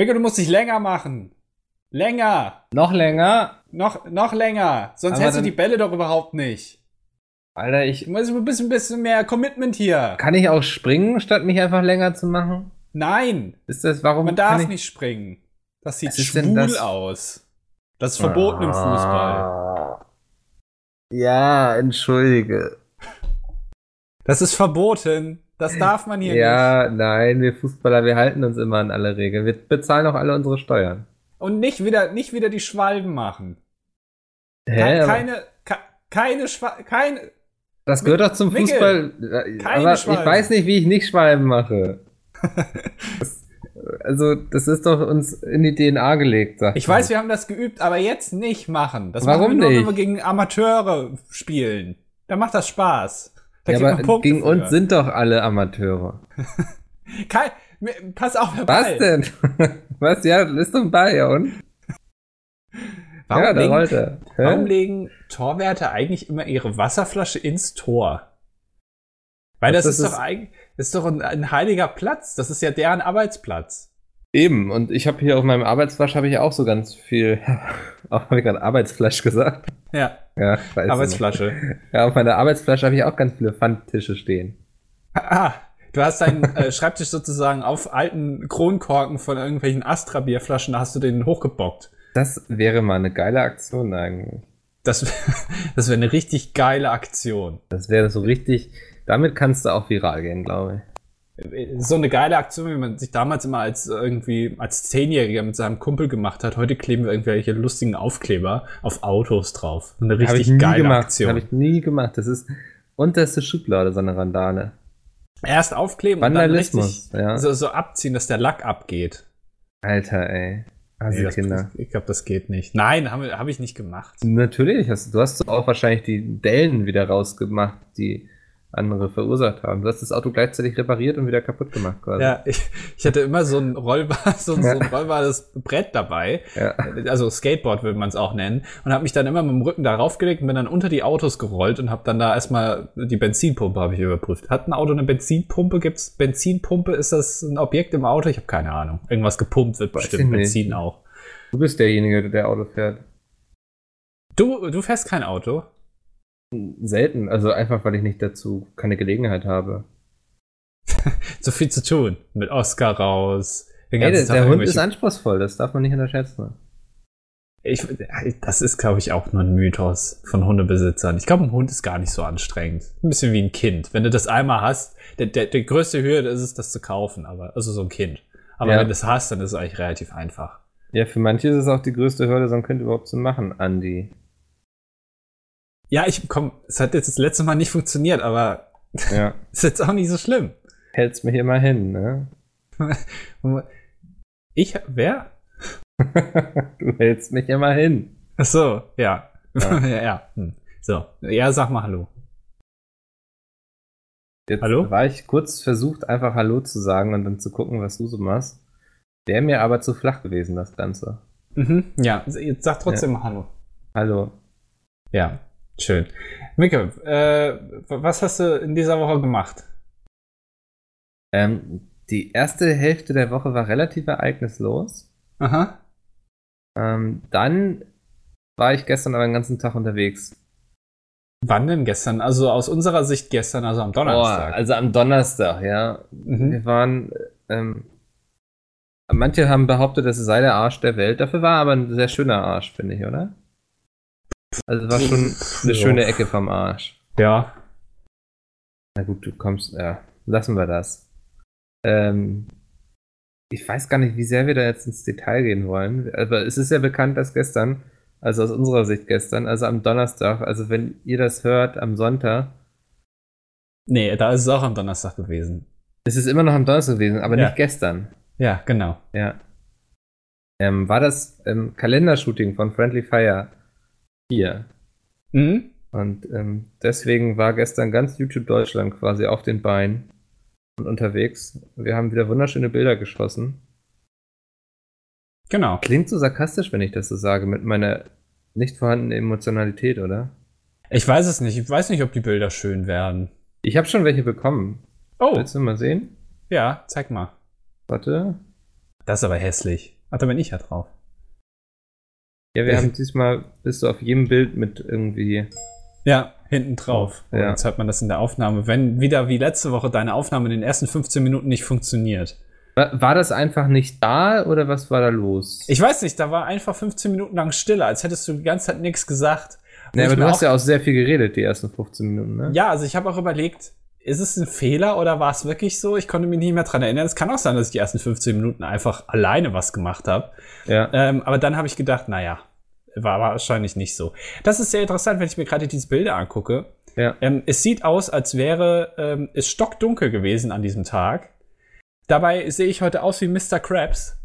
Mikko, du musst dich länger machen. Länger. Noch länger? Noch, noch länger. Sonst Aber hältst du die Bälle doch überhaupt nicht. Alter, ich. Du musst ein bisschen, bisschen mehr Commitment hier. Kann ich auch springen, statt mich einfach länger zu machen? Nein, Ist das, warum man darf ich, nicht springen. Das sieht schwul das? aus. Das ist verboten im Fußball. Ah. Ja, entschuldige. Das ist verboten. Das darf man hier nicht. Ja, nein, wir Fußballer, wir halten uns immer an alle Regeln. Wir bezahlen auch alle unsere Steuern. Und nicht wieder, nicht wieder die Schwalben machen. Hä? Keine, keine, ke- keine, Schwa keine. das gehört doch zum Mikkel, Fußball. Keine Aber ich Schwalben. weiß nicht, wie ich nicht Schwalben mache. das, also, das ist doch uns in die DNA gelegt, sag Ich weiß, wir haben das geübt, aber jetzt nicht machen. Das Warum machen wir nur, nicht? wenn wir gegen Amateure spielen. Da macht das Spaß. Da Ja, aber gegen für. uns sind doch alle Amateure. Mir- pass auf, der Was Ball. denn? Was? Ja, das ist doch ein Ball, ja und? Warum, ja, legen, er. Hä? warum legen Torwärter eigentlich immer ihre Wasserflasche ins Tor? Weil das, Das ist, ist- doch eigentlich, das ist doch ein, ein heiliger Platz. Das ist ja deren Arbeitsplatz. Eben, und ich habe hier auf meinem Arbeitsflasch habe ich auch so ganz viel. Auch habe ich gerade Arbeitsflasch gesagt? Ja, Ja, weiß ich Arbeitsflasche. nicht. Ja, auf meiner Arbeitsflasche habe ich auch ganz viele Pfandtische stehen. Ah, du hast deinen äh, Schreibtisch sozusagen auf alten Kronkorken von irgendwelchen Astra-Bierflaschen, da hast du den hochgebockt. Das wäre mal eine geile Aktion eigentlich. Das, das wäre eine richtig geile Aktion. Das wäre so richtig. Damit kannst du auch viral gehen, glaube So eine geile Aktion, wie man sich damals immer als irgendwie als Zehnjähriger mit seinem Kumpel gemacht hat. Heute kleben wir irgendwelche lustigen Aufkleber auf Autos drauf. Eine richtig ich nie geile gemacht. Aktion. Habe ich nie gemacht. Das ist unterste Schublade, so eine Randale. Erst aufkleben und dann richtig ja. so, so abziehen, dass der Lack abgeht. Alter, ey. Also Nee, das, Kinder. ich glaube, das geht nicht. Nein, habe hab ich nicht gemacht. Natürlich, hast, du hast auch wahrscheinlich die Dellen wieder rausgemacht, die andere verursacht haben. Du hast das Auto gleichzeitig repariert und wieder kaputt gemacht quasi. Ja, ich, ich hatte immer so ein rollbar, so, ein- so ein Ja. rollbares Brett dabei. Ja. Also Skateboard würde man es auch nennen. Und habe mich dann immer mit dem Rücken darauf gelegt und bin dann unter die Autos gerollt und habe dann da erstmal die Benzinpumpe habe ich überprüft. Hat ein Auto eine Benzinpumpe? Gibt's Benzinpumpe? Ist das ein Objekt im Auto? Ich habe keine Ahnung. Irgendwas gepumpt wird Weiß bestimmt. Benzin auch. Du bist derjenige, der Auto fährt. Du, du fährst kein Auto? Selten, also einfach, weil ich nicht dazu keine Gelegenheit habe. So viel zu tun. Mit Oscar raus. Den Ey, der, der Hund ist anspruchsvoll, das darf man nicht unterschätzen. Ich, das ist, glaube ich, auch nur ein Mythos von Hundebesitzern. Ich glaube, ein Hund ist gar nicht so anstrengend. Ein bisschen wie ein Kind. Wenn du das einmal hast, der, der, der größte Hürde ist es, das zu kaufen, aber also so ein Kind. Aber Ja. wenn du es hast, dann ist es eigentlich relativ einfach. Ja, für manche ist es auch die größte Hürde, so ein Kind überhaupt zu machen, Andi. Ja, ich komm, es hat jetzt das letzte Mal nicht funktioniert, aber Ja. ist jetzt auch nicht so schlimm. Hältst mich immer hin, ne? Ich, wer? du hältst mich immer hin. Ach so, ja. Ja. Ja, ja. Hm. So, ja, sag mal Hallo. Jetzt Hallo? war ich kurz versucht, einfach Hallo zu sagen und dann zu gucken, was du so machst. Wäre mir aber zu flach gewesen, das Ganze. Mhm. Ja, jetzt sag trotzdem mal Hallo. Hallo. Ja, schön. Micke, äh, was hast du in dieser Woche gemacht? Ähm, die erste Hälfte der Woche war relativ ereignislos. Aha. Ähm, dann war ich gestern aber den ganzen Tag unterwegs. Wann denn gestern? Also aus unserer Sicht gestern, also am Donnerstag. Oh, also am Donnerstag, ja. Mhm. Wir waren, ähm, manche haben behauptet, das sei der Arsch der Welt. Dafür war aber ein sehr schöner Arsch, finde ich, oder? Also war schon eine Ja. schöne Ecke vom Arsch. Ja. Na gut, du kommst, ja, lassen wir das. Ähm, ich weiß gar nicht, wie sehr wir da jetzt ins Detail gehen wollen. Aber es ist ja bekannt, dass gestern, also aus unserer Sicht gestern, also am Donnerstag, also wenn ihr das hört, am Sonntag, Nee, da ist es auch am Donnerstag gewesen. es ist immer noch am Donnerstag gewesen, aber Ja. nicht gestern. Ja, genau. Ja. Ähm, war das ähm, Kalendershooting von Friendly Fire hier. Mhm. Und ähm, deswegen war gestern ganz YouTube Deutschland quasi auf den Beinen und unterwegs. Wir haben wieder wunderschöne Bilder geschossen. Genau. Klingt so sarkastisch, wenn ich das so sage, mit meiner nicht vorhandenen Emotionalität, oder? Ich weiß es nicht. Ich weiß nicht, ob die Bilder schön werden. Ich habe schon welche bekommen. Oh, Willst du mal sehen? ja, zeig mal. Warte. Das ist aber hässlich. Ach, da bin ich ja drauf. Ja, wir haben diesmal, bist du auf jedem Bild mit irgendwie. Ja, hinten drauf. Oh, ja. Jetzt hört man das in der Aufnahme. Wenn wieder wie letzte Woche deine Aufnahme in den ersten 15 Minuten nicht funktioniert. War, war das einfach nicht da oder was war da los? Ich weiß nicht, da war einfach 15 Minuten lang Stille, als hättest du die ganze Zeit nichts gesagt. Ich aber du hast ja auch sehr viel geredet, die ersten 15 Minuten, ne? Ja, also ich habe auch überlegt, ist es ein Fehler oder war es wirklich so? Ich konnte mich nicht mehr dran erinnern. Es kann auch sein, dass ich die ersten 15 Minuten einfach alleine was gemacht habe. Ja. Ähm, aber dann habe ich gedacht, naja, war wahrscheinlich nicht so. Das ist sehr interessant, wenn ich mir gerade diese Bilder angucke. Ja. Ähm, es sieht aus, als wäre ähm, es stockdunkel gewesen an diesem Tag. Dabei sehe ich heute aus wie Mr. Krabs.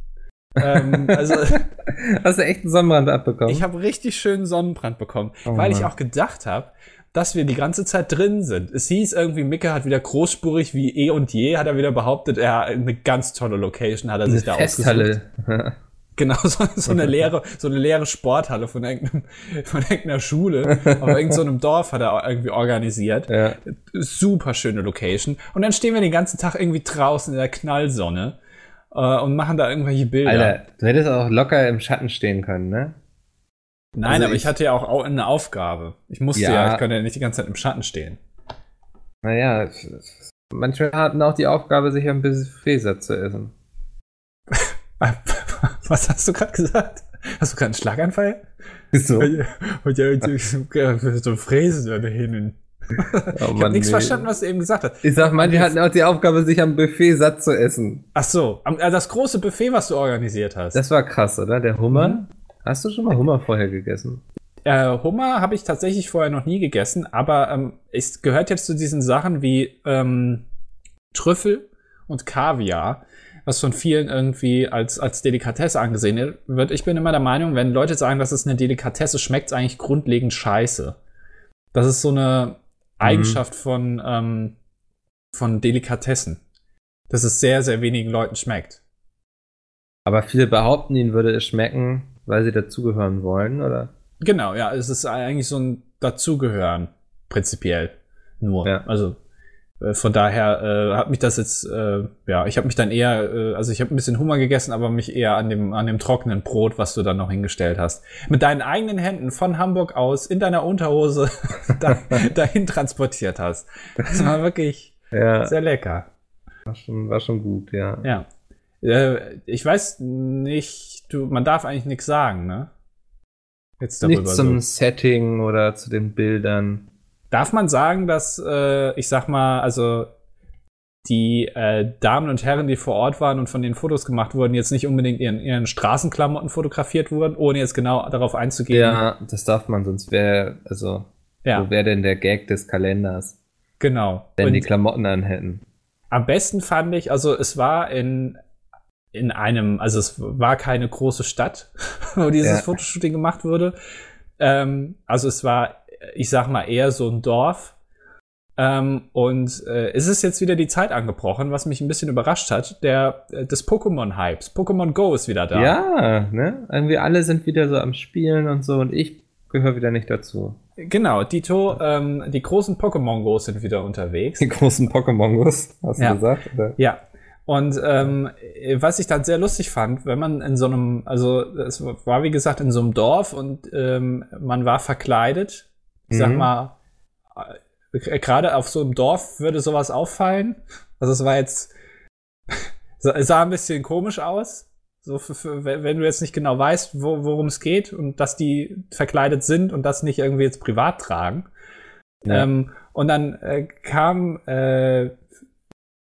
ähm, also Hast du echt einen Sonnenbrand abbekommen? ich habe richtig schönen Sonnenbrand bekommen, Oh weil ich Mann. auch gedacht habe, dass wir die ganze Zeit drin sind. Es hieß irgendwie, Micke hat wieder großspurig wie eh und je, hat er wieder behauptet, er hat eine ganz tolle Location hat er eine sich da ausgesucht. Festhalle. Genau, so, so eine leere, so eine leere Sporthalle von, irgendeinem, von irgendeiner Schule, auf irgendeinem so einem Dorf hat er irgendwie organisiert. ja. Super schöne Location. Und dann stehen wir den ganzen Tag irgendwie draußen in der Knallsonne äh, und machen da irgendwelche Bilder. Alter, du hättest auch locker im Schatten stehen können, ne? Nein, also aber ich, ich- hatte ja auch au- eine Aufgabe. Ich musste ja, Ja. ich konnte ja nicht die ganze Zeit im Schatten stehen. Naja, manche hatten auch die Aufgabe, sich ein bisschen Fäser zu essen. Was hast du gerade gesagt? Hast du gerade einen Schlaganfall? So. Und ja, so fräsen da hinten. Oh Ich habe Mann, nichts verstanden, was du eben gesagt hast. Ich sag, manche hatten auch die Aufgabe, sich am Buffet satt zu essen. Ach so, äh, das große Buffet, was du organisiert hast. Das war krass, oder? Der Hummer? Mhm. Hast du schon mal Hummer vorher gegessen? Äh, Hummer habe ich tatsächlich vorher noch nie gegessen, aber ähm, es gehört jetzt zu diesen Sachen wie ähm, Trüffel und Kaviar, was von vielen irgendwie als, als Delikatesse angesehen wird. Ich bin immer der Meinung, wenn Leute sagen, das ist eine Delikatesse, schmeckt es eigentlich grundlegend scheiße. Das ist so eine Eigenschaft von, ähm, von Delikatessen, dass es sehr, sehr wenigen Leuten schmeckt. Aber viele behaupten, ihnen würde es schmecken, weil sie dazugehören wollen, oder? Genau, ja, es ist eigentlich so ein Dazugehören, prinzipiell nur. Ja. Also äh, von daher äh, hat mich das jetzt, äh, ja, ich habe mich dann eher, äh, also ich habe ein bisschen Hummer gegessen, aber mich eher an dem, an dem trockenen Brot, was du dann noch hingestellt hast, mit deinen eigenen Händen von Hamburg aus in deiner Unterhose da, dahin transportiert hast. Das war wirklich Ja, sehr lecker. war schon, war schon gut, ja. Ja. Äh, ich weiß nicht, du, man darf eigentlich nichts sagen, ne? Jetzt darüber Nicht zum so. Setting oder zu den Bildern. Darf man sagen, dass, äh, ich sag mal, also die äh, Damen und Herren, die vor Ort waren und von denen Fotos gemacht wurden, jetzt nicht unbedingt ihren, ihren Straßenklamotten fotografiert wurden, ohne jetzt genau darauf einzugehen? Ja, das darf man, sonst wäre, also, ja wo wäre denn der Gag des Kalenders, genau. wenn Und die Klamotten anhätten? am besten fand ich, also es war in, in einem, also es war keine große Stadt, wo dieses Ja. Fotoshooting gemacht wurde. Ähm, also es war, ich sag mal, eher so ein Dorf. Ähm, und äh, es ist jetzt wieder die Zeit angebrochen, was mich ein bisschen überrascht hat, der äh, des Pokémon-Hypes. Pokémon Go ist wieder da. Ja, ne? Irgendwie alle sind wieder so am Spielen und so und ich gehöre wieder nicht dazu. Genau, Dito, ähm, die großen Pokémon Go sind wieder unterwegs. Die großen Pokémon-Gus, hast Ja. du gesagt? Oder? Ja. Und ähm, was ich dann sehr lustig fand, wenn man in so einem, also es war wie gesagt in so einem Dorf und ähm, man war verkleidet. Ich sag Mhm. mal, äh, gerade auf so einem Dorf würde sowas auffallen. Also es war jetzt, es sah ein bisschen komisch aus. So für, für, wenn wenn du jetzt nicht genau weißt, wo, worum es geht und dass die verkleidet sind und das nicht irgendwie jetzt privat tragen. Ja. Ähm, und dann äh, kam äh,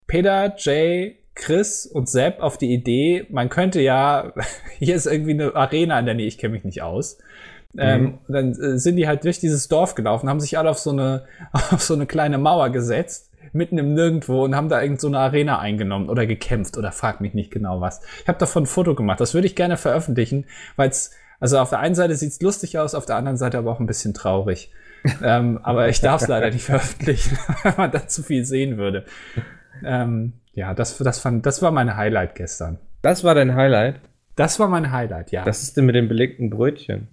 Peter, Jay, Chris und Sepp auf die Idee, man könnte ja, hier ist irgendwie eine Arena in der Nähe, ich kenne mich nicht aus. Ähm, und dann äh, sind die halt durch dieses Dorf gelaufen, haben sich alle auf so eine, auf so eine kleine Mauer gesetzt, mitten im Nirgendwo und haben da irgend so eine Arena eingenommen oder gekämpft oder frag mich nicht genau was. Ich habe davon ein Foto gemacht, das würde ich gerne veröffentlichen, weil es, also auf der einen Seite sieht's lustig aus, auf der anderen Seite aber auch ein bisschen traurig. ähm, aber ich darf es leider nicht veröffentlichen, weil man da zu viel sehen würde. Ähm, ja, das, das, fand, das war mein Highlight gestern. Das war dein Highlight. Das war mein Highlight, ja. Was ist denn mit dem belegten Brötchen?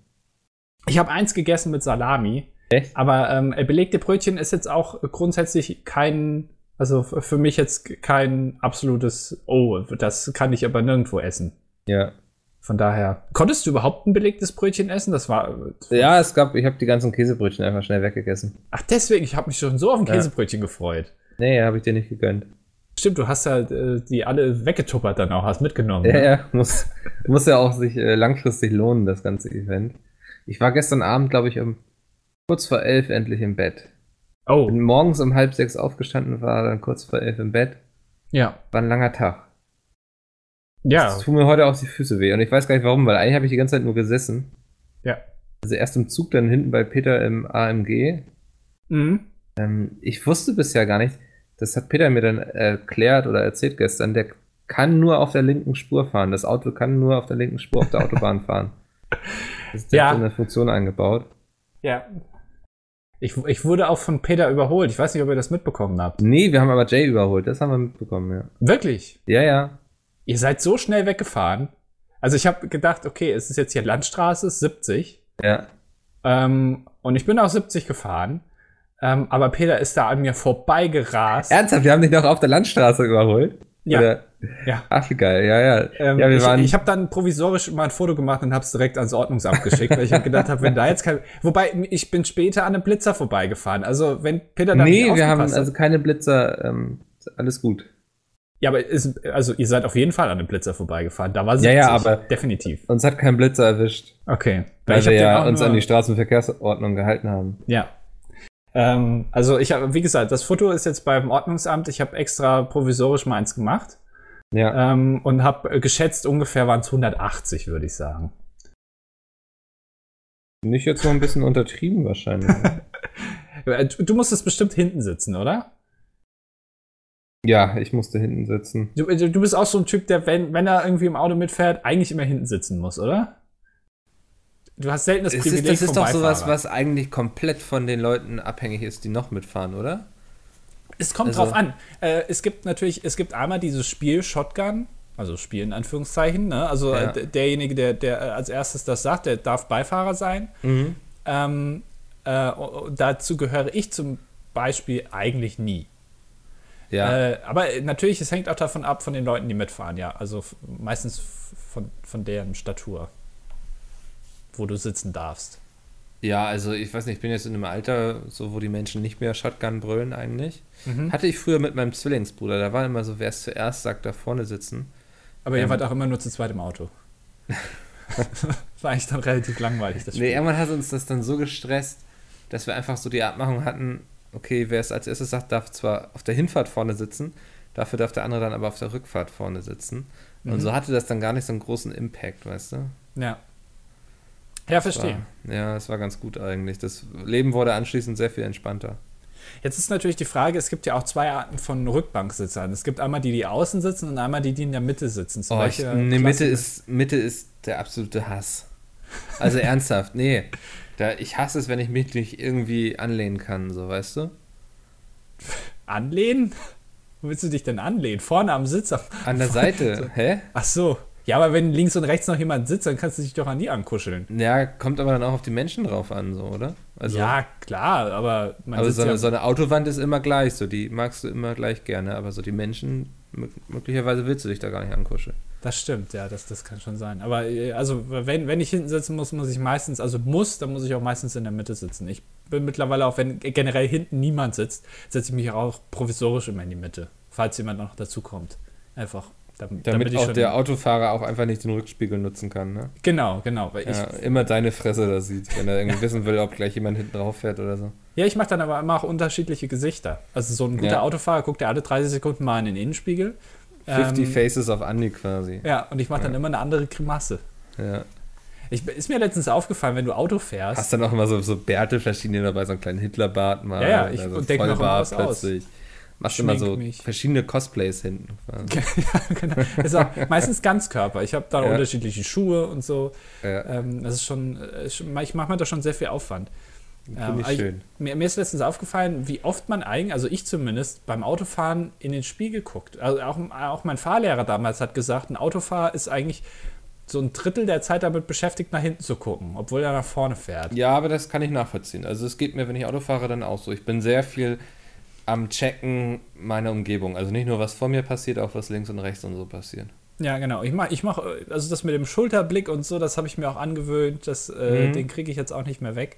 ich habe eins gegessen mit Salami. Echt? Aber ähm, belegte Brötchen ist jetzt auch grundsätzlich kein, Also für mich jetzt kein absolutes, oh, das kann ich aber nirgendwo essen. Ja. Von daher, konntest du überhaupt ein belegtes Brötchen essen? Das war. Ja, es gab, ich habe die ganzen Käsebrötchen einfach schnell weggegessen. Ach, deswegen, ich habe mich schon so auf ein Ja. Käsebrötchen gefreut. Nee, habe ich dir nicht gegönnt. Stimmt, du hast ja äh, die alle weggetuppert dann auch, hast mitgenommen. Ja, ne? ja, muss, muss ja auch sich äh, langfristig lohnen, das ganze Event. Ich war gestern Abend, glaube ich, um kurz vor elf endlich im Bett. Oh, Bin morgens um halb sechs aufgestanden, war dann kurz vor elf im Bett. ja. War ein langer Tag. Ja, Es tun mir heute auch die Füße weh. Und ich weiß gar nicht warum, weil eigentlich habe ich die ganze Zeit nur gesessen. ja. Also erst im Zug, dann hinten bei Peter im AMG. Mhm. Ähm, ich wusste bisher gar nicht, das hat Peter mir dann erklärt oder erzählt gestern, der kann nur auf der linken Spur fahren. Das Auto kann nur auf der linken Spur auf der Autobahn fahren. Das ist Ja. so eine Funktion eingebaut. Ja. Ich, ich wurde auch von Peter überholt. Ich weiß nicht, ob ihr das mitbekommen habt. Nee, wir haben aber Jay überholt, das haben wir mitbekommen, ja. Wirklich? Ja, ja. Ihr seid so schnell weggefahren. Also ich habe gedacht, okay, es ist jetzt hier Landstraße, ist 70. Ja. Ähm, und ich bin auch 70 gefahren. Ähm, aber Peter ist da an mir vorbeigerast. Ernsthaft, wir haben dich doch auf der Landstraße überholt? Ja. Oder? Ja. Ach, wie geil, ja, ja. Ähm, ja, wir ich waren. ich habe dann provisorisch mal ein Foto gemacht und habe es direkt ans Ordnungsamt geschickt, weil ich hab gedacht habe, wenn da jetzt kein. Wobei, ich bin später an einem Blitzer vorbeigefahren. Also, wenn Peter da nee, wir haben hat- also keine Blitzer, ähm, alles gut. Ja, aber ist, also ihr seid auf jeden Fall an einem Blitzer vorbeigefahren. Da war Ja, 70. ja, aber- definitiv. Uns hat kein Blitzer erwischt, Okay. weil Ich wir ja uns an die Straßenverkehrsordnung gehalten haben. Ja. Ähm, also ich habe, wie gesagt, das Foto ist jetzt beim Ordnungsamt. Ich habe extra provisorisch mal eins gemacht Ja. ähm, und habe geschätzt, ungefähr waren es 180, würde ich sagen. Nicht jetzt noch ein bisschen untertrieben wahrscheinlich. Äh, Du, du musstest bestimmt hinten sitzen, oder? ja, ich musste hinten sitzen. Du, du bist auch so ein Typ, der, wenn, wenn er irgendwie im Auto mitfährt, eigentlich immer hinten sitzen muss, oder? Du hast selten das Es Privileg ist, das ist doch sowas, Beifahrer. was eigentlich komplett von den Leuten abhängig ist, die noch mitfahren, oder? Es kommt Also- drauf an. Äh, es gibt natürlich, es gibt einmal dieses Spiel Shotgun, also Spiel in Anführungszeichen. Ne? Also Ja. äh, derjenige, der, der als erstes das sagt, der darf Beifahrer sein. Mhm. Ähm, äh, o- o- dazu gehöre ich zum Beispiel eigentlich nie. Ja. Äh, aber natürlich, es hängt auch davon ab, von den Leuten, die mitfahren, ja. Also meistens von, von deren Statur, wo du sitzen darfst. Ja, also ich weiß nicht, ich bin jetzt in einem Alter, so wo die Menschen nicht mehr Shotgun brüllen eigentlich. Mhm. Hatte ich früher mit meinem Zwillingsbruder, da war immer so, wer es zuerst sagt, da vorne sitzen. Aber ihr Ähm. wart auch immer nur zu zweit im Auto. war eigentlich dann relativ langweilig, das Nee, Spiel. irgendwann hat uns das dann so gestresst, dass wir einfach so die Abmachung hatten, okay, wer es als erstes sagt, darf zwar auf der Hinfahrt vorne sitzen, dafür darf der andere dann aber auf der Rückfahrt vorne sitzen. Und Mhm. so hatte das dann gar nicht so einen großen Impact, weißt du? Ja. Ja, verstehe. War, ja, es war ganz gut eigentlich. Das Leben wurde anschließend sehr viel entspannter. Jetzt ist natürlich die Frage, es gibt ja auch zwei Arten von Rückbanksitzern. Es gibt einmal die, die außen sitzen und einmal die, die in der Mitte sitzen. Zu Oh, ich, nee, Mitte ist, Mitte ist der absolute Hass. Also ernsthaft, nee. Da, ich hasse es, wenn ich mich nicht irgendwie anlehnen kann, so, weißt du? Anlehnen? Wo willst du dich denn anlehnen? Vorne am Sitz? am- An der Seite, hä? Ach so. Ja, aber wenn links und rechts noch jemand sitzt, dann kannst du dich doch an die ankuscheln. Ja, kommt aber dann auch auf die Menschen drauf an, so, oder? Also, ja, klar, aber man aber so eine, ja, so eine Autowand ist immer gleich, so, die magst du immer gleich gerne, aber so die Menschen, mö- möglicherweise willst du dich da gar nicht ankuscheln. Das stimmt, ja, das, das kann schon sein. Aber äh, also, wenn, wenn ich hinten sitzen muss, muss ich meistens, also muss, dann muss ich auch meistens in der Mitte sitzen. Ich bin mittlerweile auch, wenn generell hinten niemand sitzt, setze ich mich auch provisorisch immer in die Mitte, falls jemand noch dazu kommt. Einfach. Damit, Damit, auch der Autofahrer auch einfach nicht den Rückspiegel nutzen kann, ne? Genau, genau. Weil Ja, ich, immer deine Fresse da sieht, wenn er irgendwie wissen will, ob gleich jemand hinten drauf fährt oder so. ja, ich mache dann aber immer auch unterschiedliche Gesichter. Also so ein guter Ja. Autofahrer guckt ja alle 30 Sekunden mal in den Innenspiegel. 50 Ähm, Faces auf Andi quasi. Ja, und ich mache dann Ja. immer eine andere Grimasse. Ja. Ich, ist mir letztens aufgefallen, wenn du Auto fährst. Hast dann auch immer so, so Bärte verschiedene dabei, so einen kleinen Hitlerbart mal. Ja, ja, ich so denk noch was aus. Machst immer Schmink so mich. verschiedene Cosplays hinten. ja, genau. Auch meistens Ganzkörper. Ich habe da Ja. unterschiedliche Schuhe und so. Ja, Ähm, das ist schon, äh, ich mache mir da schon sehr viel Aufwand. finde ähm, ich ich- schön. Mir, mir ist letztens aufgefallen, wie oft man eigentlich, also ich zumindest, beim Autofahren in den Spiegel guckt. Also auch, auch mein Fahrlehrer damals hat gesagt, ein Autofahrer ist eigentlich so ein Drittel der Zeit damit beschäftigt, nach hinten zu gucken, obwohl er nach vorne fährt. Ja, aber das kann ich nachvollziehen. Also es geht mir, wenn ich Auto fahre, dann auch so. Ich bin sehr viel am Checken meiner Umgebung. Also nicht nur, was vor mir passiert, auch was links und rechts und so passiert. Ja, genau. Ich mach, ich mach, also das mit dem Schulterblick und so, das habe ich mir auch angewöhnt. Das, äh, Mhm. Den kriege ich jetzt auch nicht mehr weg.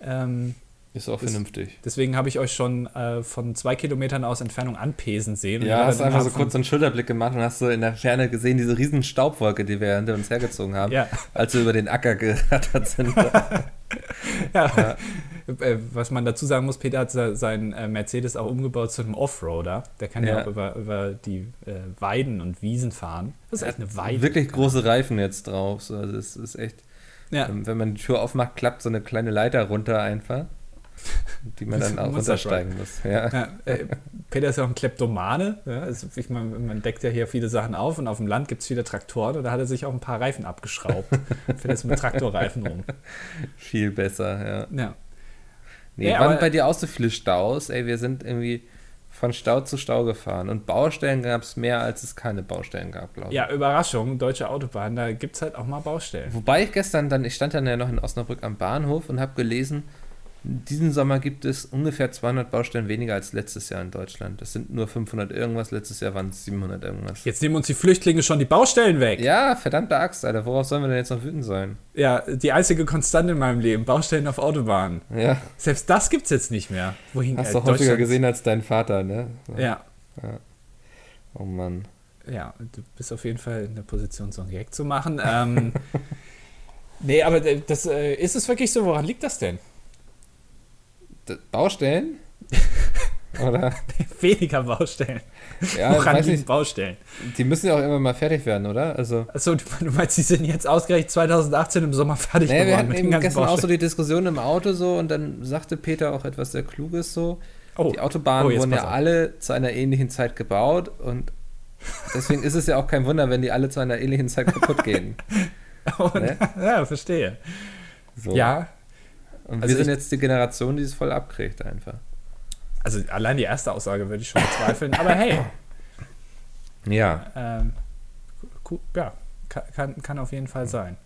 Ähm, Ist auch Das- vernünftig. deswegen habe ich euch schon äh, von zwei Kilometern aus Entfernung anpesen sehen. Ja, hast einfach so kurz so einen Schulterblick gemacht und hast so in der Ferne gesehen, diese riesen Staubwolke, die wir hinter uns hergezogen haben, Ja, als wir über den Acker gerattert sind. ja. Äh, Was man dazu sagen muss, Peter hat se- seinen äh, Mercedes auch umgebaut zu einem Offroader. Der kann ja, Ja. auch über, über die äh, Weiden und Wiesen fahren. Das ist echt eine Weide. Wirklich große Reifen jetzt drauf. So, also es ist echt, Ja. ähm, wenn man die Tür aufmacht, klappt so eine kleine Leiter runter einfach, die man dann auch runtersteigen muss. Ja. Peter ist ja auch ein Kleptomane. Also ich mein, man deckt ja hier viele Sachen auf und auf dem Land gibt es viele Traktoren und da hat er sich auch ein paar Reifen abgeschraubt. Fährt jetzt mit Traktorreifen rum. Viel besser, ja. Ja. Nee, Ja, waren bei dir auch so viele Staus? Ey, wir sind irgendwie von Stau zu Stau gefahren. Und Baustellen gab es mehr, als es keine Baustellen gab, glaube ich. ja, Überraschung, deutsche Autobahn, da gibt es halt auch mal Baustellen. Wobei ich gestern dann, ich stand dann ja noch in Osnabrück am Bahnhof und habe gelesen, diesen Sommer gibt es ungefähr 200 Baustellen weniger als letztes Jahr in Deutschland. Das sind nur 500 irgendwas, letztes Jahr waren es 700 irgendwas. Jetzt nehmen uns die Flüchtlinge schon die Baustellen weg. Ja, verdammte Axt, Alter. Worauf sollen wir denn jetzt noch wütend sein? Ja, die einzige Konstante in meinem Leben, Baustellen auf Autobahnen. Ja, Selbst das gibt's jetzt nicht mehr. Wohin hast äh, du häufiger gesehen als dein Vater, ne? Ja, Oh Mann. ja, du bist auf jeden Fall in der Position, so ein Gag zu machen. Ähm, nee, aber äh, das, äh, ist es wirklich so? Woran liegt das denn? Baustellen? Oder? Weniger Baustellen. Ja, Woran weiß nicht. Baustellen? Die müssen ja auch immer mal fertig werden, oder? Also. Achso, du, meinst, die sind jetzt ausgerechnet 2018 im Sommer fertig Naja, wir geworden hatten mit den eben gestern auch so die Diskussion im Auto so und dann sagte Peter auch etwas sehr Kluges so. Oh, Die Autobahnen Oh, wurden ja auf. alle zu einer ähnlichen Zeit gebaut und deswegen ist es ja auch kein Wunder, wenn die alle zu einer ähnlichen Zeit kaputt gehen. und, ne? ja, verstehe. So. Ja, Und also wir sind jetzt die Generation, die es voll abkriegt einfach. also allein die erste Aussage würde ich schon bezweifeln, aber hey, Ja. ähm, ja, kann, kann, kann auf jeden Fall sein.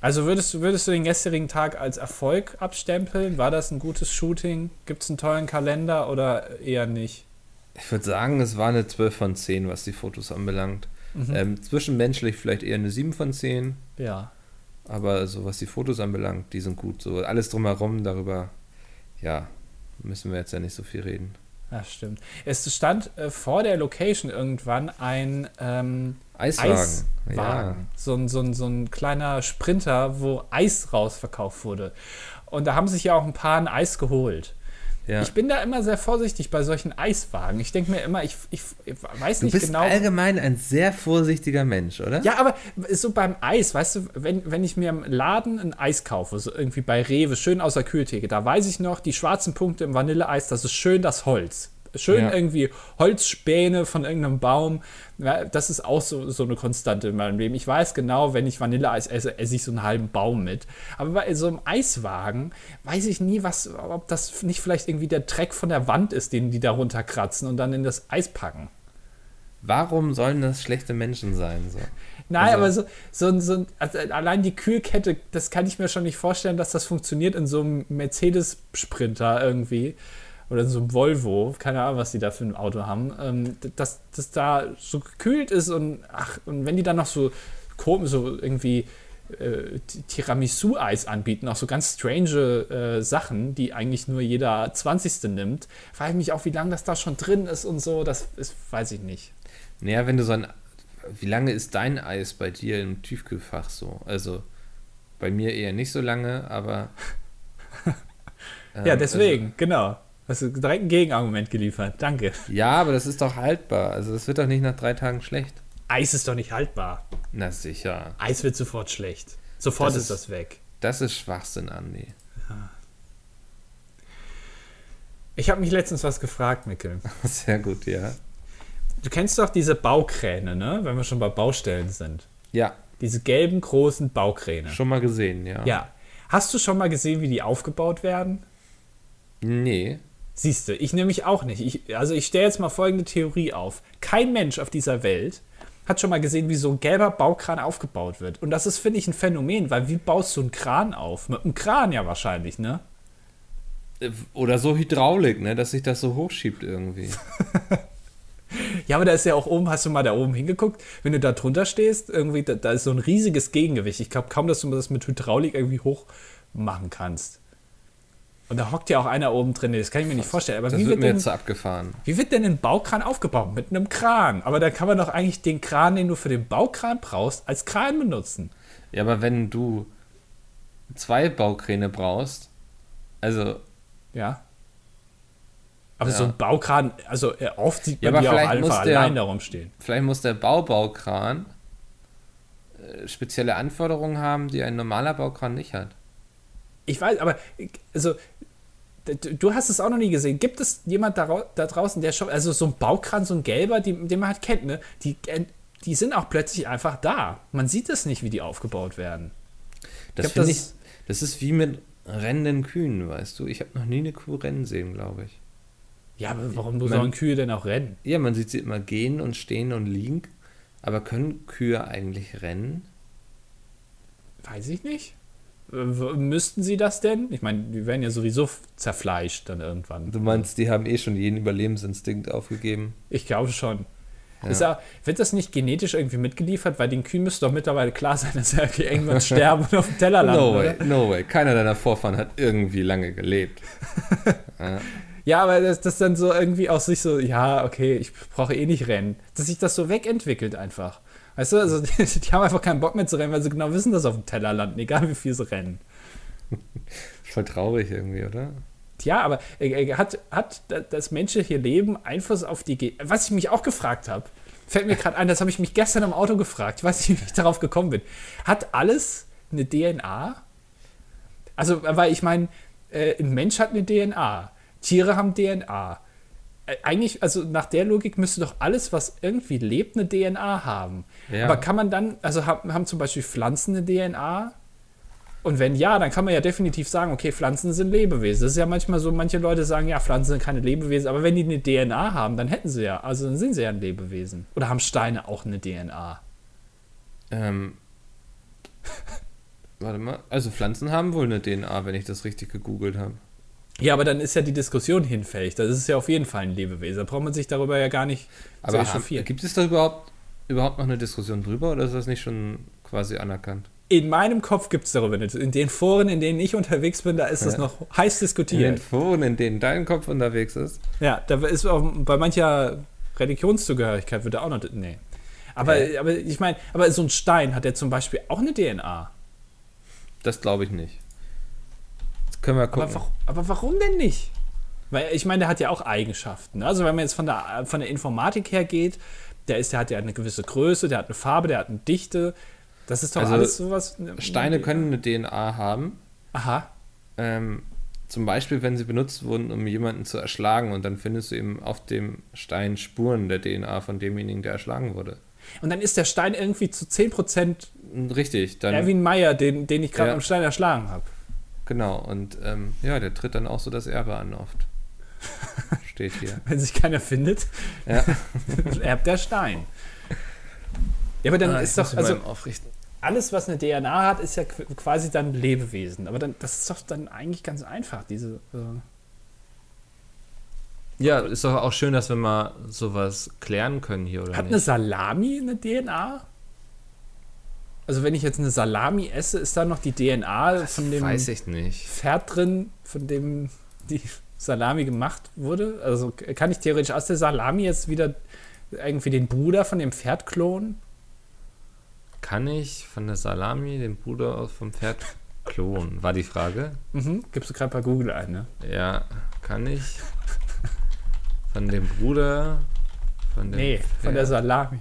Also würdest, du- würdest du den gestrigen Tag als Erfolg abstempeln? War das ein gutes Shooting? Gibt es einen tollen Kalender oder eher nicht? Ich würde sagen, es war eine 12 von 10, was die Fotos anbelangt. Mhm. Ähm, zwischenmenschlich vielleicht eher eine 7 von 10, ja. Aber so was die Fotos anbelangt, die sind gut. So alles drumherum, darüber, ja, müssen wir jetzt ja nicht so viel reden. Ja, stimmt. Es stand äh, vor der Location irgendwann ein ähm, Eiswagen. Eiswagen. So, ein, so, ein, so ein kleiner Sprinter, wo Eis rausverkauft wurde. Und da haben sich ja auch ein paar ein Eis geholt. Ja. Ich bin da immer sehr vorsichtig bei solchen Eiswagen. Ich denke mir immer, ich, ich, ich weiß Du nicht bist genau. allgemein ein sehr vorsichtiger Mensch, oder? Ja, aber so beim Eis, weißt du, wenn, wenn ich mir im Laden ein Eis kaufe, so irgendwie bei Rewe, schön aus der Kühltheke, da weiß ich noch, die schwarzen Punkte im Vanilleeis, das ist schön das Holz. Schön Ja. irgendwie Holzspäne von irgendeinem Baum. Das ist auch so, so eine Konstante in meinem Leben. Ich weiß genau, wenn ich Vanilleeis esse, esse ich so einen halben Baum mit. Aber bei so einem Eiswagen weiß ich nie, was, ob das nicht vielleicht irgendwie der Dreck von der Wand ist, den die da runterkratzen und dann in das Eis packen. Warum sollen das schlechte Menschen sein? So? Nein, Also- aber so, so, ein- so also allein die Kühlkette, das kann ich mir schon nicht vorstellen, dass das funktioniert in so einem Mercedes-Sprinter irgendwie. Oder in so einem Volvo, keine Ahnung, was die da für ein Auto haben. Ähm, dass das da so gekühlt ist und ach, und wenn die dann noch so komisch, so irgendwie äh, Tiramisu-Eis anbieten, auch so ganz strange äh, Sachen, die eigentlich nur jeder 20. nimmt, frage ich mich auch, wie lange das da schon drin ist und so, das ist, weiß ich nicht. Naja, wenn du so ein. Wie lange ist dein Eis bei dir im Tiefkühlfach so? Also bei mir eher nicht so lange, aber. Ja, ähm, deswegen, genau. Hast du direkt ein Gegenargument geliefert. Danke. Ja, aber das ist doch haltbar. Also das wird doch nicht nach drei Tagen schlecht. Eis ist doch nicht haltbar. Na sicher. Eis wird sofort schlecht. Sofort Das ist, das weg. Das ist Schwachsinn, Andi. Ich habe mich letztens was gefragt, Mikkel. Sehr gut, ja. Du kennst doch diese Baukräne, ne? Wenn wir schon bei Baustellen sind. Ja, Diese gelben, großen Baukräne. schon mal gesehen, ja. Ja. Hast du schon mal gesehen, wie die aufgebaut werden? Nee. Siehst du, ich nämlich auch nicht. Ich, also ich stelle jetzt mal folgende Theorie auf. Kein Mensch auf dieser Welt hat schon mal gesehen, wie so ein gelber Baukran aufgebaut wird. Und das ist, finde ich, ein Phänomen, weil wie baust du einen Kran auf? Mit einem Kran ja wahrscheinlich, ne? Äh, Oder so Hydraulik, ne, dass sich das so hochschiebt irgendwie. Ja, aber da ist ja auch oben, hast du mal da oben hingeguckt, wenn du da drunter stehst, irgendwie, da, da ist so ein riesiges Gegengewicht. Ich glaube kaum, dass du das mit Hydraulik irgendwie hoch machen kannst. Und da hockt ja auch einer oben drin, das kann ich mir nicht vorstellen. Aber Das wie wird wird, mir denn, jetzt abgefahren. wie wird denn ein Baukran aufgebaut? Mit einem Kran. Aber da kann man doch eigentlich den Kran, den du für den Baukran brauchst, als Kran benutzen. Ja, aber wenn du zwei Baukräne brauchst, also Ja. Aber Ja. so ein Baukran, also äh, oft sieht Ja, man aber die auch einfach allein darum stehen. vielleicht muss der Baubaukran äh, spezielle Anforderungen haben, die ein normaler Baukran nicht hat. Ich weiß, aber also du hast es auch noch nie gesehen. Gibt es jemand da, da draußen, der schon, also so ein Baukran, so ein gelber, die, den man halt kennt, ne? Die, äh, die sind auch plötzlich einfach da. Man sieht es nicht, wie die aufgebaut werden. Das glaub, finde ich, das- das ist wie mit rennenden Kühen, weißt du. Ich habe noch nie eine Kuh rennen sehen, glaube ich. Ja, aber warum Man- sollen Kühe denn auch rennen? Ja, man sieht sie immer gehen und stehen und liegen. Aber können Kühe eigentlich rennen? Weiß ich nicht. Müssten sie das denn? Ich meine, die werden ja sowieso zerfleischt dann irgendwann. Du meinst, die haben eh schon jeden Überlebensinstinkt aufgegeben? Ich glaube schon. Ja. Ja, wird das nicht genetisch irgendwie mitgeliefert? Weil den Kühen müsste doch mittlerweile klar sein, dass irgendwie irgendwann sterben und auf dem Teller landen. No oder? way, no way. Keiner deiner Vorfahren hat irgendwie lange gelebt. ja. Ja, aber das, das dann so irgendwie aus sich so, ja, okay, ich brauche eh nicht rennen. Dass sich das so wegentwickelt einfach. Weißt du, also die, die haben einfach keinen Bock mehr zu rennen, weil sie genau wissen, dass sie auf dem Teller landen, egal wie viel sie rennen. Voll traurig irgendwie, oder? Ja, aber äh, äh, hat, hat da- das menschliche Leben Einfluss auf die Ge Was ich mich auch gefragt habe, fällt mir gerade ein, das habe ich mich gestern im Auto gefragt, ich weiß nicht, wie ich darauf gekommen bin. Hat alles eine DNA? Also, weil ich meine, äh, ein Mensch hat eine DNA, Tiere haben DNA. Eigentlich, also nach der Logik müsste doch alles, was irgendwie lebt, eine DNA haben. Ja. Aber kann man dann, also haben, haben zum Beispiel Pflanzen eine DNA? Und wenn ja, dann kann man ja definitiv sagen, okay, Pflanzen sind Lebewesen. Das ist ja manchmal so, manche Leute sagen, ja, Pflanzen sind keine Lebewesen, aber wenn die eine DNA haben, dann hätten sie ja, also dann sind sie ja ein Lebewesen. Oder haben Steine auch eine DNA? Ähm, warte mal. Also Pflanzen haben wohl eine DNA, wenn ich das richtig gegoogelt habe. Ja, aber dann ist ja die Diskussion hinfällig. Das ist ja auf jeden Fall ein Lebewesen. Da braucht man sich darüber ja gar nicht Aber zu echauffieren. gibt es da überhaupt, überhaupt noch eine Diskussion drüber oder ist das nicht schon quasi anerkannt? In meinem Kopf gibt es darüber nicht. In den Foren, in denen ich unterwegs bin, da ist das Ja. noch heiß In den diskutiert. Foren, in denen dein Kopf unterwegs ist. Ja, da ist auch bei mancher Religionszugehörigkeit wird da auch noch. Nee. Aber, Okay. aber ich meine, aber so ein Stein hat ja zum Beispiel auch eine DNA. Das glaube ich nicht. Können wir gucken. Aber, warum- aber warum denn nicht? Weil ich meine, der hat ja auch Eigenschaften. Also wenn man jetzt von der, von der Informatik her geht, der, ist, der hat ja eine gewisse Größe, der hat eine Farbe, der hat eine Dichte. Das ist doch Also, alles sowas. Steine können eine DNA haben. Aha. Ähm, zum Beispiel, wenn sie benutzt wurden, um jemanden zu erschlagen und dann findest du eben auf dem Stein Spuren der DNA von demjenigen, der erschlagen wurde. Und dann ist der Stein irgendwie zu 10% Richtig, dann Erwin Meyer, den, den ich gerade Ja. am Stein erschlagen habe. Genau. Und ähm, ja, der tritt dann auch so das Erbe an oft. Steht hier. Wenn sich keiner findet, Ja. erbt der Stein. Ja, aber dann Ah, ist doch, also alles, was eine DNA hat, ist ja qu- quasi dann Lebewesen. Aber dann, das ist doch dann eigentlich ganz einfach, diese. Äh Ja, ist doch auch schön, dass wir mal sowas klären können hier, oder Hat eine Salami eine DNA? Also wenn ich jetzt eine Salami esse, ist da noch die DNA von dem Weiß ich nicht. Pferd drin, von dem die Salami gemacht wurde? Also kann ich theoretisch aus der Salami jetzt wieder irgendwie den Bruder von dem Pferd klonen? Kann ich von der Salami den Bruder aus vom Pferd klonen? War die Frage. Mhm. Gibst du gerade bei Google ein, ne? Ja, kann ich von dem Bruder von dem Nee, von der Pferd- Salami.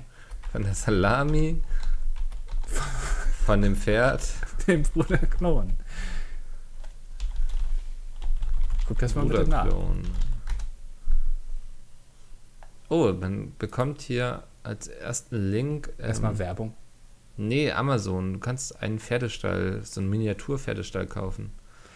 von der Salami von dem Pferd Den Bruder klonen. Guck das mal Bruder bitte nach. Oh, man bekommt hier als ersten Link ähm, Erstmal Werbung. Nee, Amazon. Du kannst einen Pferdestall, so einen Miniatur-Pferdestall kaufen.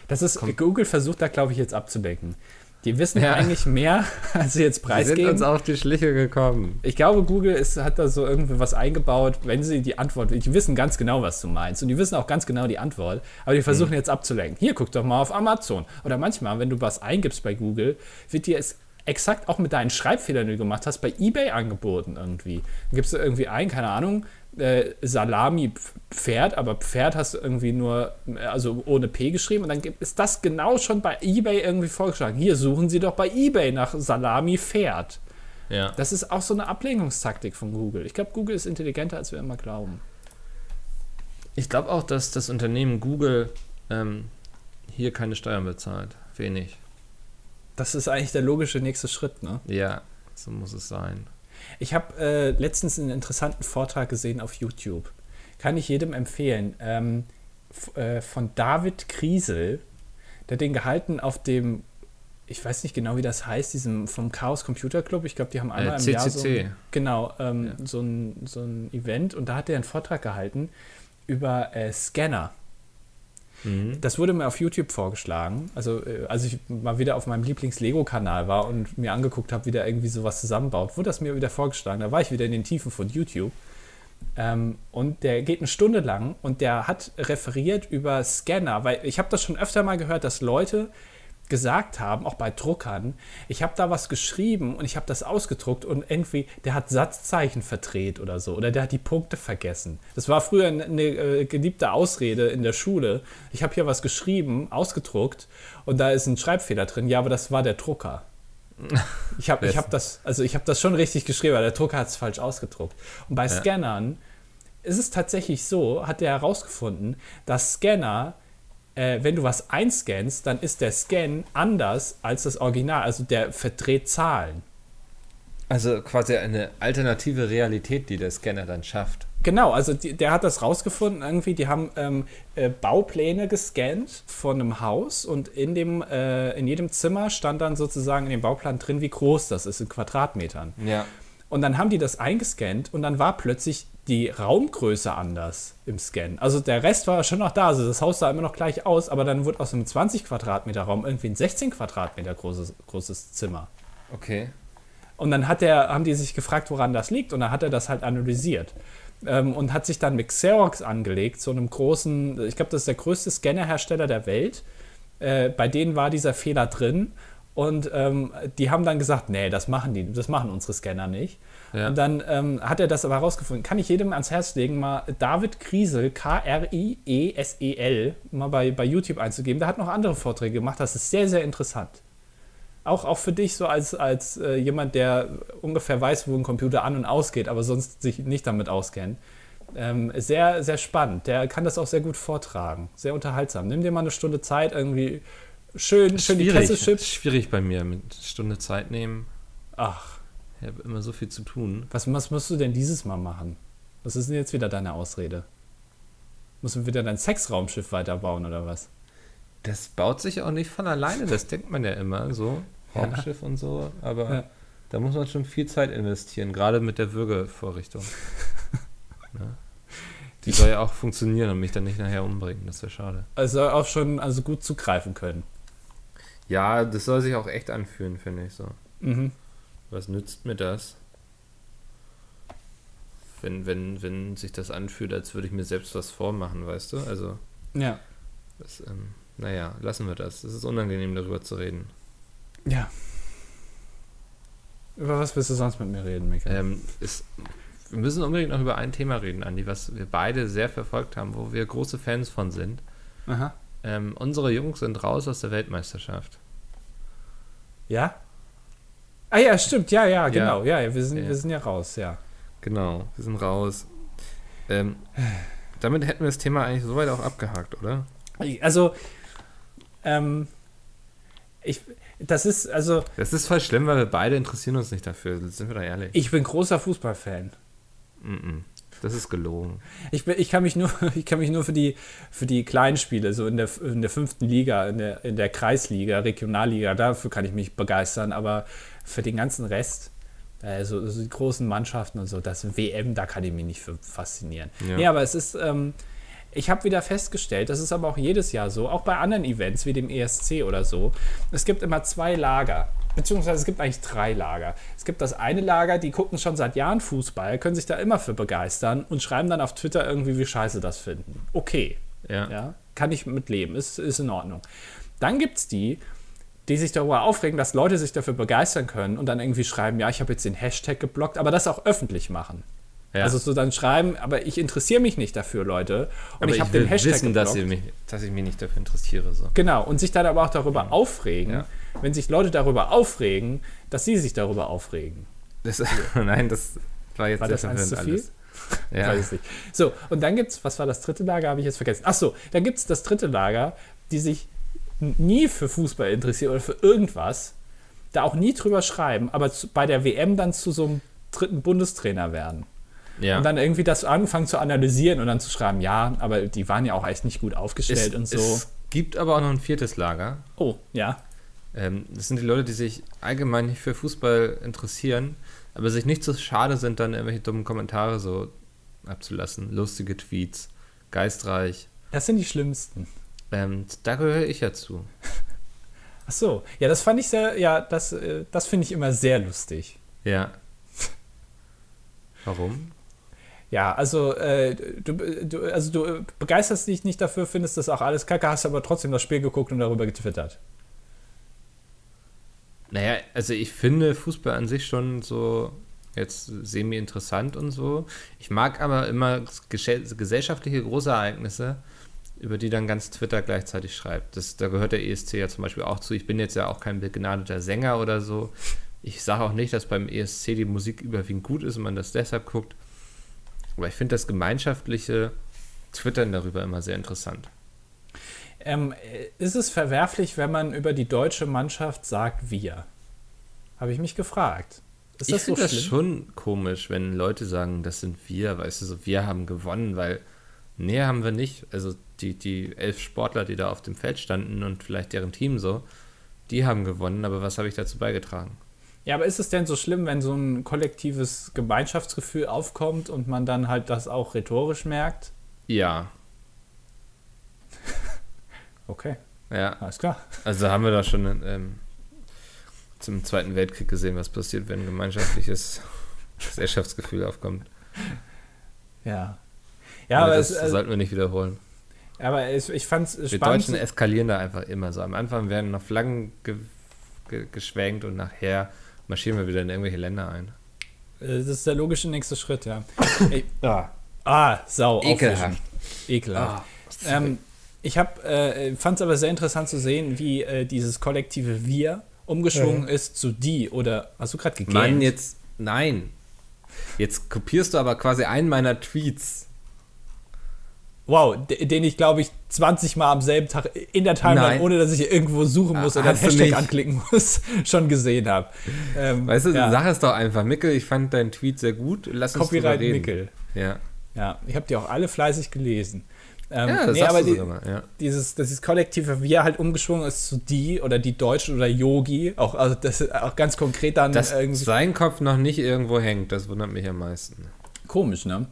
Das ist, Komm. Google versucht da, glaube ich, jetzt abzudecken. Die wissen Ja. eigentlich mehr, als sie jetzt Die sind uns preisgeben. auf die Schliche gekommen. Ich glaube, Google ist, hat da so irgendwie was eingebaut, wenn sie die Antwort, die wissen ganz genau, was du meinst und die wissen auch ganz genau die Antwort, aber die versuchen jetzt abzulenken. Hier, guck doch mal auf Amazon. Oder manchmal, wenn du was eingibst bei Google, wird dir es exakt auch mit deinen Schreibfehlern, die du gemacht hast, bei eBay angeboten irgendwie. Dann gibst du irgendwie ein, keine Ahnung, äh, Salami Pf- Pferd, aber Pferd hast du irgendwie nur, also ohne P geschrieben und dann gibt, ist das genau schon bei eBay irgendwie vorgeschlagen. Hier suchen sie doch bei eBay nach Salami Pferd. Ja. Das ist auch so eine Ablenkungstaktik von Google. Ich glaube, Google ist intelligenter, als wir immer glauben. Ich glaube auch, dass das Unternehmen Google ähm, hier keine Steuern bezahlt. Wenig. Das ist eigentlich der logische nächste Schritt, ne? Ja, so muss es sein. Ich habe äh, letztens einen interessanten Vortrag gesehen auf YouTube. Kann ich jedem empfehlen. Ähm, äh, von David Kriesel. Der hat den gehalten auf dem, ich weiß nicht genau, wie das heißt, diesem vom Chaos Computer Club. Ich glaube, die haben einmal Äh, im Jahr so ein, genau, ähm, Ja. so, ein, so ein Event und da hat er einen Vortrag gehalten über äh, Scanner. Mhm. Das wurde mir auf YouTube vorgeschlagen. Also, äh, als ich mal wieder auf meinem Lieblings-Lego-Kanal war und mir angeguckt habe, wie der irgendwie sowas zusammenbaut, wurde das mir wieder vorgeschlagen. Da war ich wieder in den Tiefen von YouTube. Ähm, und der geht eine Stunde lang und der hat referiert über Scanner, weil ich habe das schon öfter mal gehört, dass Leute gesagt haben, auch bei Druckern, ich habe da was geschrieben und ich habe das ausgedruckt und irgendwie, der hat Satzzeichen verdreht oder so oder der hat die Punkte vergessen. Das war früher eine, eine äh, geliebte Ausrede in der Schule. Ich habe hier was geschrieben, ausgedruckt und da ist ein Schreibfehler drin. Ja, aber das war der Drucker. Ich habe ich hab das, also ich habe das schon richtig geschrieben, aber der Drucker hat es falsch ausgedruckt. Und bei Scannern ist es tatsächlich so, hat er herausgefunden, dass Scanner, äh, wenn du was einscannst, dann ist der Scan anders als das Original. Also der verdreht Zahlen. Also quasi eine alternative Realität, die der Scanner dann schafft. Genau, also die, der hat das rausgefunden irgendwie. Die haben ähm, äh, Baupläne gescannt von einem Haus und in, dem, äh, in jedem Zimmer stand dann sozusagen in dem Bauplan drin, wie groß das ist in Quadratmetern. Ja. Und dann haben die das eingescannt und dann war plötzlich die Raumgröße anders im Scan. Also der Rest war schon noch da, also das Haus sah immer noch gleich aus, aber dann wurde aus einem 20 Quadratmeter Raum irgendwie ein 16 Quadratmeter großes, großes Zimmer. Okay. Und dann hat der, haben die sich gefragt, woran das liegt, und dann hat er das halt analysiert. Ähm, und hat sich dann mit Xerox angelegt, so einem großen, ich glaube, das ist der größte Scannerhersteller der Welt. Äh, bei denen war dieser Fehler drin. Und ähm, die haben dann gesagt, nee, das machen die, das machen unsere Scanner nicht. Ja. Und dann ähm, hat er das aber herausgefunden. Kann ich jedem ans Herz legen, mal David Kriesel, K-R-I-E-S-E-L, mal bei, bei YouTube einzugeben. Der hat noch andere Vorträge gemacht. Das ist sehr, sehr interessant. Auch, auch für dich so als, als äh, jemand, der ungefähr weiß, wo ein Computer an- und ausgeht, aber sonst sich nicht damit auskennt. Ähm, sehr, sehr spannend. Der kann das auch sehr gut vortragen. Sehr unterhaltsam. Nimm dir mal eine Stunde Zeit, irgendwie schön, schön die Schwierig. Pressechips. Schwierig bei mir mit Stunde Zeit nehmen. Ach, Ich habe immer so viel zu tun. was, was musst du denn dieses Mal machen? Was ist denn jetzt wieder deine Ausrede? Musst du wieder dein Sexraumschiff weiterbauen oder was? Das baut sich auch nicht von alleine, das denkt man ja immer so. Ja. Raumschiff und so, aber Ja. da muss man schon viel Zeit investieren, gerade mit der Würgevorrichtung. ne? Die soll ja auch funktionieren und mich dann nicht nachher umbringen, das wäre schade. Also auch schon also gut zugreifen können. Ja, das soll sich auch echt anfühlen, finde ich so. Mhm. Was nützt mir das? Wenn, wenn, wenn sich das anfühlt, als würde ich mir selbst was vormachen, weißt du? Also, Ja. das, ähm, naja, lassen wir das. Es ist unangenehm, darüber zu reden. Ja. Über was willst du sonst mit mir reden, Mika? Ähm, ist, wir müssen unbedingt noch über ein Thema reden, Andi, was wir beide sehr verfolgt haben, wo wir große Fans von sind. Aha. Ähm, unsere Jungs sind raus aus der Weltmeisterschaft. Ja? Ah ja, stimmt, ja, ja, genau. Ja, ja wir, sind, Ja. wir sind ja raus, ja. Genau, wir sind raus. Ähm, damit hätten wir das Thema eigentlich soweit auch abgehakt, oder? Also, ähm, ich, das ist, also, Das ist voll schlimm, weil wir beide interessieren uns nicht dafür, sind wir da ehrlich. ich bin großer Fußballfan. Mm-mm. Das ist gelogen. Ich, ich kann mich nur, ich kann mich nur für die, für die kleinen Spiele, so in der, in der fünften Liga, in der, in der Kreisliga, Regionalliga, dafür kann ich mich begeistern, aber für den ganzen Rest, also, also die großen Mannschaften und so, das WM, da kann ich mich nicht für faszinieren. Ja. Nee, aber es ist, ähm, ich habe wieder festgestellt, das ist aber auch jedes Jahr so, auch bei anderen Events wie dem ESC oder so, es gibt immer zwei Lager. Beziehungsweise es gibt eigentlich drei Lager. Es gibt das eine Lager, die gucken schon seit Jahren Fußball, können sich da immer für begeistern und schreiben dann auf Twitter irgendwie, wie scheiße das finden. Okay. Ja. ja kann ich mitleben, ist, ist in Ordnung. Dann gibt es die, die sich darüber aufregen, dass Leute sich dafür begeistern können und dann irgendwie schreiben, ja, ich habe jetzt den Hashtag geblockt, aber das auch öffentlich machen. Ja. Also so dann schreiben, aber ich interessiere mich nicht dafür, Leute. Und aber ich habe den Hashtag wissen, geblockt. dass, ich mich, dass ich mich nicht dafür interessiere. So. Genau, und sich dann aber auch darüber aufregen, Ja. wenn sich Leute darüber aufregen, dass sie sich darüber aufregen. Das, nein, das war jetzt War das eins zu viel? Ja. Weiß ich nicht. So, und dann gibt's, was war das dritte Lager? Habe ich jetzt vergessen. Ach so, dann gibt es das dritte Lager, die sich nie für Fußball interessieren oder für irgendwas, da auch nie drüber schreiben, aber zu, bei der WM dann zu so einem dritten Bundestrainer werden. Ja. Und dann irgendwie das anfangen zu analysieren und dann zu schreiben, ja, aber die waren ja auch echt nicht gut aufgestellt es, und so. es gibt aber auch noch ein viertes Lager. oh, ja. Ähm, das sind die Leute, die sich allgemein nicht für Fußball interessieren, aber sich nicht so schade sind, dann irgendwelche dummen Kommentare so abzulassen. Lustige Tweets, geistreich. Das sind die schlimmsten. Ähm, da gehöre ich ja zu. Ach so, ja, das fand ich sehr, ja, das, äh, das finde ich immer sehr lustig. Ja. Warum? Ja, also, äh, du, du, also du begeisterst dich nicht dafür, findest das auch alles kacke, hast aber trotzdem das Spiel geguckt und darüber getwittert. Naja, also ich finde Fußball an sich schon so jetzt semi-interessant und so. Ich mag aber immer gesellschaftliche Großereignisse, über die dann ganz Twitter gleichzeitig schreibt. Das, da gehört der ESC ja zum Beispiel auch zu. Ich bin jetzt ja auch kein begnadeter Sänger oder so. Ich sage auch nicht, dass beim ESC die Musik überwiegend gut ist und man das deshalb guckt. Aber ich finde das gemeinschaftliche Twittern darüber immer sehr interessant. Ähm, äh, ist es verwerflich, wenn man über die deutsche Mannschaft sagt, wir? Habe ich mich gefragt. Ist ich das so finde das schon komisch, wenn Leute sagen, das sind wir, weißt du, so, wir haben gewonnen, weil, nee, haben wir nicht. Also die, die elf Sportler, die da auf dem Feld standen und vielleicht deren Team so, die haben gewonnen, aber was habe ich dazu beigetragen? Ja, aber ist es denn so schlimm, wenn so ein kollektives Gemeinschaftsgefühl aufkommt und man dann halt das auch rhetorisch merkt? Ja, Okay, ja, alles klar. also haben wir da schon ähm, zum Zweiten Weltkrieg gesehen, was passiert, wenn ein gemeinschaftliches Gesellschaftsgefühl aufkommt. Ja. Ja, aber, das es, äh, sollten wir nicht wiederholen. aber es, ich fand es Die spannend. Deutschen eskalieren da einfach immer so. Am Anfang werden noch Flaggen ge ge geschwenkt und nachher marschieren wir wieder in irgendwelche Länder ein. Äh, Das ist der logische nächste Schritt, ja. Ich, Ja. ah, sau. Ekelhaft. Ekelhaft. Ah, Ähm, ich hab, äh, fand es aber sehr interessant zu sehen, wie äh, dieses kollektive Wir umgeschwungen ist zu die oder hast du gerade gegamed? Mann, jetzt. Nein. Jetzt kopierst du aber quasi einen meiner Tweets. Wow, de- den ich glaube ich 20 Mal am selben Tag in der Timeline, Nein. ohne dass ich irgendwo suchen muss Ah, oder einen Hashtag anklicken muss, schon gesehen habe. Ähm, Weißt du, ja, sag es doch einfach. Mickel, ich fand deinen Tweet sehr gut. Lass uns Copyright reden. Nickel. Ja. Ja, ich habe die auch alle fleißig gelesen. Ähm, Ja, das nee, aber du die, mal. Ja. dieses, dieses kollektive Wir halt umgeschwungen ist zu die oder die Deutschen oder Yogi, auch, also das auch ganz konkret dann Dass irgendwie sein Kopf noch nicht irgendwo hängt, das wundert mich am meisten. komisch, ne?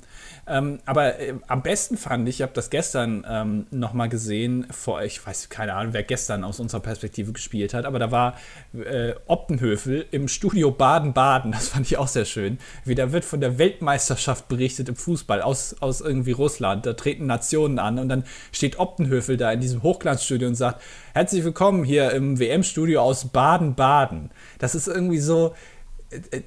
Ähm, aber äh, am besten fand ich, ich habe das gestern ähm, nochmal gesehen, vor, ich weiß keine Ahnung, wer gestern aus unserer Perspektive gespielt hat, aber da war äh, Optenhöfel im Studio Baden-Baden, das fand ich auch sehr schön. Wie da wird von der Weltmeisterschaft berichtet im Fußball aus, aus irgendwie Russland, da treten Nationen an und dann steht Optenhöfel da in diesem Hochglanzstudio und sagt, herzlich willkommen hier im WM-Studio aus Baden-Baden. Das ist irgendwie so,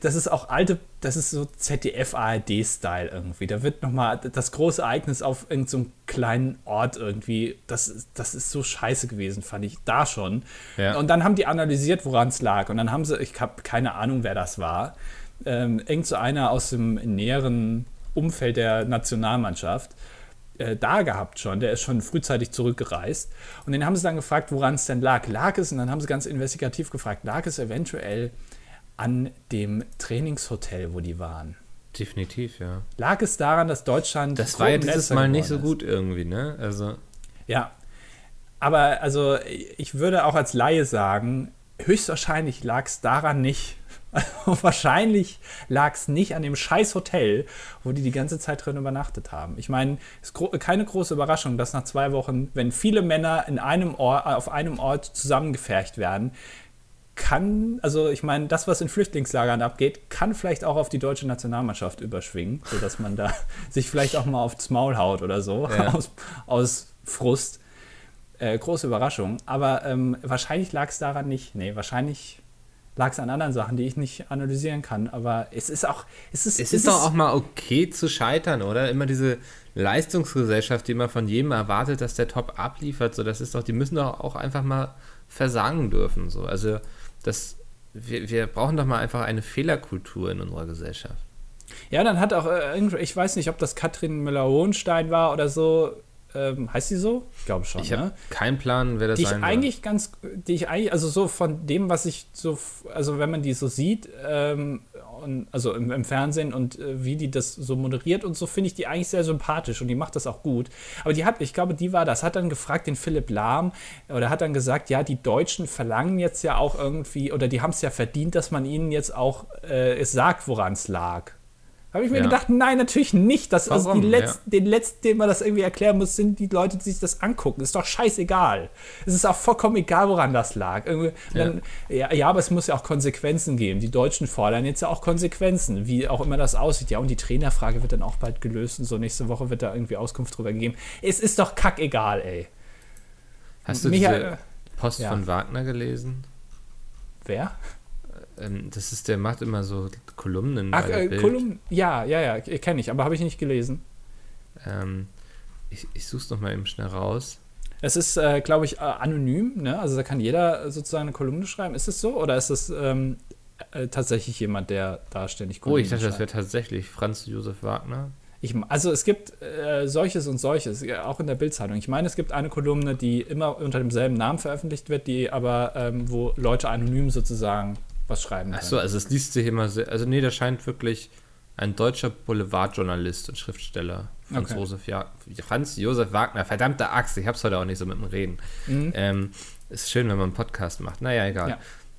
das ist auch alte, das ist so ZDF-ARD-Style irgendwie. Da wird nochmal das große Ereignis auf irgendeinem so kleinen Ort irgendwie, das, ist- das ist so scheiße gewesen, fand ich da schon. Ja. Und dann haben die analysiert, woran es lag. Und dann haben sie, ich habe keine Ahnung, wer das war, ähm, irgend so einer aus dem näheren Umfeld der Nationalmannschaft äh, da gehabt schon. Der ist schon frühzeitig zurückgereist. Und den haben sie dann gefragt, woran es denn lag. Lag es, und dann haben sie ganz investigativ gefragt, lag es eventuell an dem Trainingshotel, wo die waren? Definitiv, ja. Lag es daran, dass Deutschland. Das war ja dieses Mal nicht so gut irgendwie, ne? Also, Ja. Aber also ich würde auch als Laie sagen, höchstwahrscheinlich lag es daran nicht. Also wahrscheinlich lag es nicht an dem scheiß Hotel, wo die die ganze Zeit drin übernachtet haben. Ich meine, es ist gro keine große Überraschung, dass nach zwei Wochen, wenn viele Männer in einem Ort, auf einem Ort zusammengefercht werden, kann, also ich meine, das, was in Flüchtlingslagern abgeht, kann vielleicht auch auf die deutsche Nationalmannschaft überschwingen, sodass man da sich vielleicht auch mal aufs Maul haut oder so, ja. aus, aus Frust. Äh, große Überraschung. Aber ähm, wahrscheinlich lag es daran nicht. Nee, wahrscheinlich lag es an anderen Sachen, die ich nicht analysieren kann. Aber es ist auch. Es ist, es ist doch auch mal okay zu scheitern, oder? Immer diese Leistungsgesellschaft, die man von jedem erwartet, dass der Top abliefert. So, das ist doch, die müssen doch auch einfach mal versagen dürfen. So. Also das, wir, wir brauchen doch mal einfach eine Fehlerkultur in unserer Gesellschaft. Ja, dann hat auch, äh, ich weiß nicht, ob das Katrin Müller-Hohenstein war oder so, ähm, heißt sie so? Ich glaube schon. Ich ne? keinen Plan, wer das die sein ich eigentlich ganz, die ich eigentlich, also so von dem, was ich so, also wenn man die so sieht, ähm, und, also im, im, Fernsehen und äh, wie die das so moderiert und so, finde ich die eigentlich sehr sympathisch und die macht das auch gut. Aber die hat, ich glaube, die war das, hat dann gefragt, den Philipp Lahm, oder hat dann gesagt, ja, die Deutschen verlangen jetzt ja auch irgendwie, oder die haben es ja verdient, dass man ihnen jetzt auch äh, es sagt, woran es lag. Habe ich mir ja. gedacht, nein, natürlich nicht. Das also die letzten, ja. Den letzten, den man das irgendwie erklären muss, sind die Leute, die sich das angucken. Ist doch scheißegal. Es ist auch vollkommen egal, woran das lag. Dann, ja. ja. aber es muss ja auch Konsequenzen geben. Die Deutschen fordern jetzt ja auch Konsequenzen, wie auch immer das aussieht. Ja, und die Trainerfrage wird dann auch bald gelöst und so nächste Woche wird da irgendwie Auskunft drüber gegeben. Es ist doch kackegal, ey. Hast du Michael, diese Post von Wagner gelesen? Wer? Ähm, das ist, der macht immer so Kolumnen. Ach, äh, Kolumnen, ja, ja, ja, kenne ich, aber habe ich nicht gelesen. Ähm, ich ich suche es nochmal eben schnell raus. Es ist, äh, glaube ich, äh, anonym, ne? Also da kann jeder sozusagen eine Kolumne schreiben. Ist es so? Oder ist es ähm, äh, tatsächlich jemand, der da ständig Kolumnen Oh, ich dachte, schreibt? das wäre tatsächlich Franz Josef Wagner. Ich, also es gibt äh, solches und solches, auch in der Bildzeitung. Ich meine, es gibt eine Kolumne, die immer unter demselben Namen veröffentlicht wird, die aber, ähm, wo Leute anonym sozusagen was schreiben Achso, also es liest sich immer sehr, also nee, da scheint wirklich ein deutscher Boulevardjournalist und Schriftsteller, Franz, okay. Josef, ja, Franz Josef Wagner, verdammte Axt, ich hab's heute auch nicht so mit dem Reden. Mhm. Ähm, ist schön, wenn man einen Podcast macht. Naja, egal. Ja.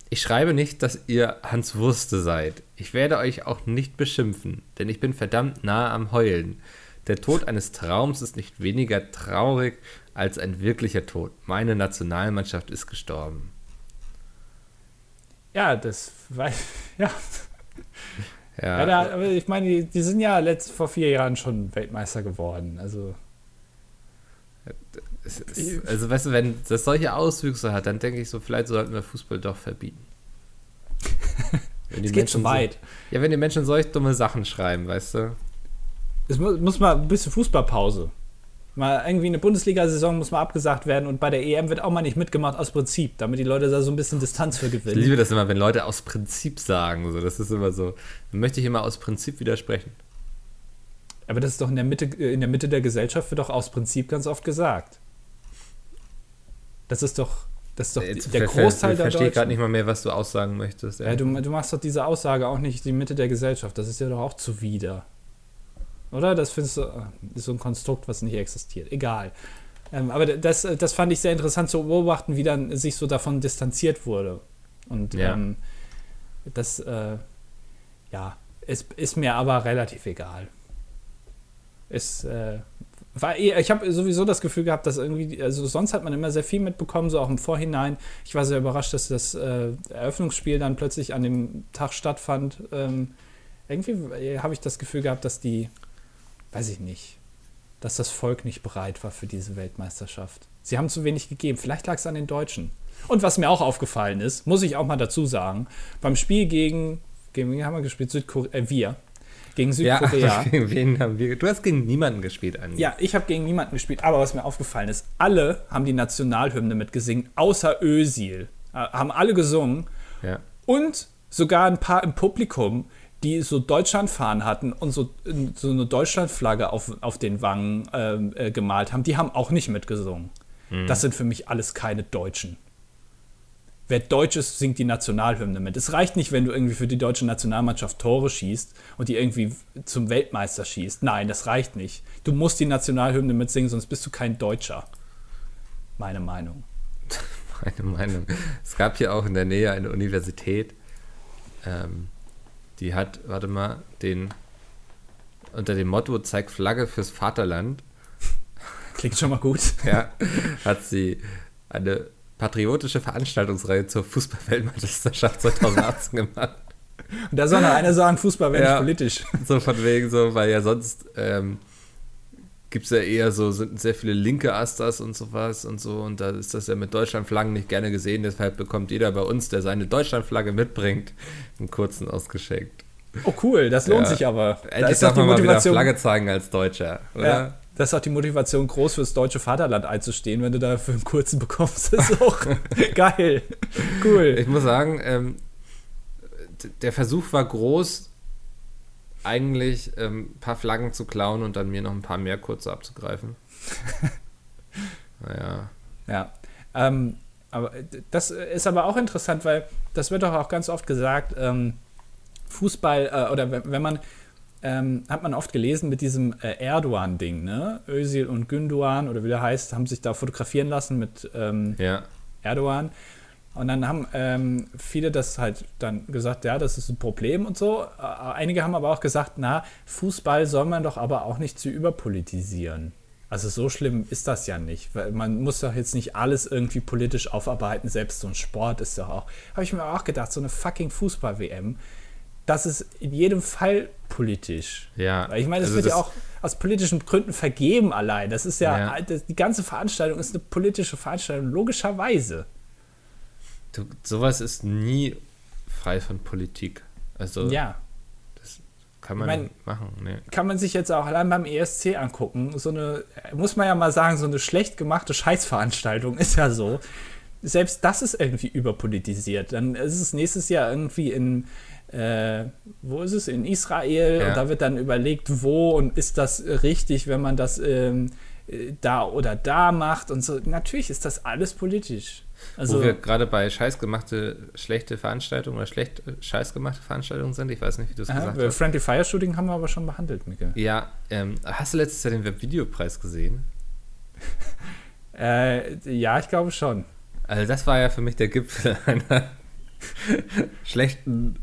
Ich schreibe nicht, dass ihr Hans Wurste seid. Ich werde euch auch nicht beschimpfen, denn ich bin verdammt nah am Heulen. Der Tod eines Traums ist nicht weniger traurig als ein wirklicher Tod. Meine Nationalmannschaft ist gestorben. Ja, das weiß ja. Ja, ja da, aber ich meine, die, die, sind ja letzt, vor vier Jahren schon Weltmeister geworden. Also. Ist, also, weißt du, wenn das solche Auswüchse hat, dann denke ich so, vielleicht sollten wir Fußball doch verbieten. es geht zu weit. So, ja, wenn die Menschen solche dumme Sachen schreiben, weißt du. Es muss, muss mal ein bisschen Fußballpause. Mal irgendwie eine Bundesliga-Saison muss mal abgesagt werden und bei der EM wird auch mal nicht mitgemacht aus Prinzip, damit die Leute da so ein bisschen Distanz für gewinnen. Ich liebe das immer, wenn Leute aus Prinzip sagen. So. Das ist immer so. Dann möchte ich immer aus Prinzip widersprechen. Aber das ist doch in der Mitte, in der Mitte der Gesellschaft wird doch aus Prinzip ganz oft gesagt. Das ist doch, das ist doch Jetzt der Großteil der Ich verstehe gerade nicht mal mehr, was du aussagen möchtest. Ja, du, du machst doch diese Aussage auch nicht die Mitte der Gesellschaft. Das ist ja doch auch zuwider. Oder? Das findest du äh, ist so ein Konstrukt, was nicht existiert. Egal. Ähm, aber das, das fand ich sehr interessant zu beobachten, wie dann sich so davon distanziert wurde. Und ja. ähm, das, äh, ja, ist, ist mir aber relativ egal. Ist, äh, war eh, ich habe sowieso das Gefühl gehabt, dass irgendwie, also sonst hat man immer sehr viel mitbekommen, so auch im Vorhinein. Ich war sehr überrascht, dass das äh, Eröffnungsspiel dann plötzlich an dem Tag stattfand. Ähm, irgendwie äh, habe ich das Gefühl gehabt, dass die weiß ich nicht, dass das Volk nicht bereit war für diese Weltmeisterschaft. Sie haben zu wenig gegeben. Vielleicht lag es an den Deutschen. Und was mir auch aufgefallen ist, muss ich auch mal dazu sagen, beim Spiel gegen, gegen wen haben wir gespielt? Südkorea, äh, wir. Gegen Südkorea. Ja, gegen wen haben wir? Du hast gegen niemanden gespielt, Andi. Ja, ich habe gegen niemanden gespielt. Aber was mir aufgefallen ist, alle haben die Nationalhymne mitgesungen, außer Ösil. Äh, haben alle gesungen. Ja. Und sogar ein paar im Publikum, die so Deutschlandfahnen hatten und so, so eine Deutschlandflagge auf, auf den Wangen ähm, äh, gemalt haben, die haben auch nicht mitgesungen. Mhm. Das sind für mich alles keine Deutschen. Wer Deutsch ist, singt die Nationalhymne mit. Es reicht nicht, wenn du irgendwie für die deutsche Nationalmannschaft Tore schießt und die irgendwie zum Weltmeister schießt. Nein, das reicht nicht. Du musst die Nationalhymne mitsingen, sonst bist du kein Deutscher. Meine Meinung. meine Meinung. Es gab hier auch in der Nähe eine Universität, ähm, die hat, warte mal, den unter dem Motto Zeig Flagge fürs Vaterland. Klingt schon mal gut. Ja, hat sie eine patriotische Veranstaltungsreihe zur Fußballweltmeisterschaft 2018 gemacht. Und da soll noch einer sagen, Fußball wäre Ja. nicht politisch. So von wegen so, weil ja sonst ähm, gibt es ja eher so, sind sehr viele linke Asters und sowas und so. Und da ist das ja mit Deutschlandflaggen nicht gerne gesehen. Deshalb bekommt jeder bei uns, der seine Deutschlandflagge mitbringt, einen kurzen ausgeschenkt. Oh cool, das lohnt Ja. sich aber. Da Endlich ist doch darf die man mal wieder Motivation. Flagge zeigen als Deutscher, oder? Ja, das ist auch die Motivation, groß fürs deutsche Vaterland einzustehen, wenn du da für einen kurzen bekommst. Das ist auch geil. Cool. Ich muss sagen, ähm, der Versuch war groß, eigentlich ähm, ein paar Flaggen zu klauen und dann mir noch ein paar mehr kurze abzugreifen. naja. Ja. Ähm, aber das ist aber auch interessant, weil das wird doch auch ganz oft gesagt, ähm, Fußball äh, oder wenn, man ähm, hat man oft gelesen mit diesem äh, Erdogan-Ding, ne? Özil und Gündogan oder wie der heißt, haben sich da fotografieren lassen mit ähm, Ja. Erdogan. Und dann haben ähm, viele das halt dann gesagt, ja, das ist ein Problem und so. Äh, einige haben aber auch gesagt, na, Fußball soll man doch aber auch nicht zu überpolitisieren. Also so schlimm ist das ja nicht, weil man muss doch jetzt nicht alles irgendwie politisch aufarbeiten, selbst so ein Sport ist doch auch. Habe ich mir auch gedacht, so eine fucking Fußball-WM, das ist in jedem Fall politisch. Ja. Weil ich meine, das Also wird ja das- auch aus politischen Gründen vergeben allein. Das ist ja, Ja. das, die ganze Veranstaltung ist eine politische Veranstaltung, logischerweise. Du, sowas ist nie frei von Politik. Also Ja, kann man Ich mein- machen. Nee. kann man sich jetzt auch allein beim ESC angucken. So eine, muss man ja mal sagen, so eine schlecht gemachte Scheißveranstaltung ist ja so. Selbst das ist irgendwie überpolitisiert. Dann ist es nächstes Jahr irgendwie in, äh, wo ist es? In Israel. Ja. Und da wird dann überlegt, wo und ist das richtig, wenn man das ähm, äh, da oder da macht und so. Natürlich ist das alles politisch. Also, Wo wir gerade bei scheißgemachte, schlechte Veranstaltungen oder schlecht äh, scheißgemachte Veranstaltungen sind. Ich weiß nicht, wie du es gesagt hast. Friendly Fire Shooting haben wir aber schon behandelt, Micke. Ja, ähm, hast du letztes Jahr den Webvideopreis gesehen? Äh, ja, ich glaube schon. Also das war ja für mich der Gipfel einer schlechten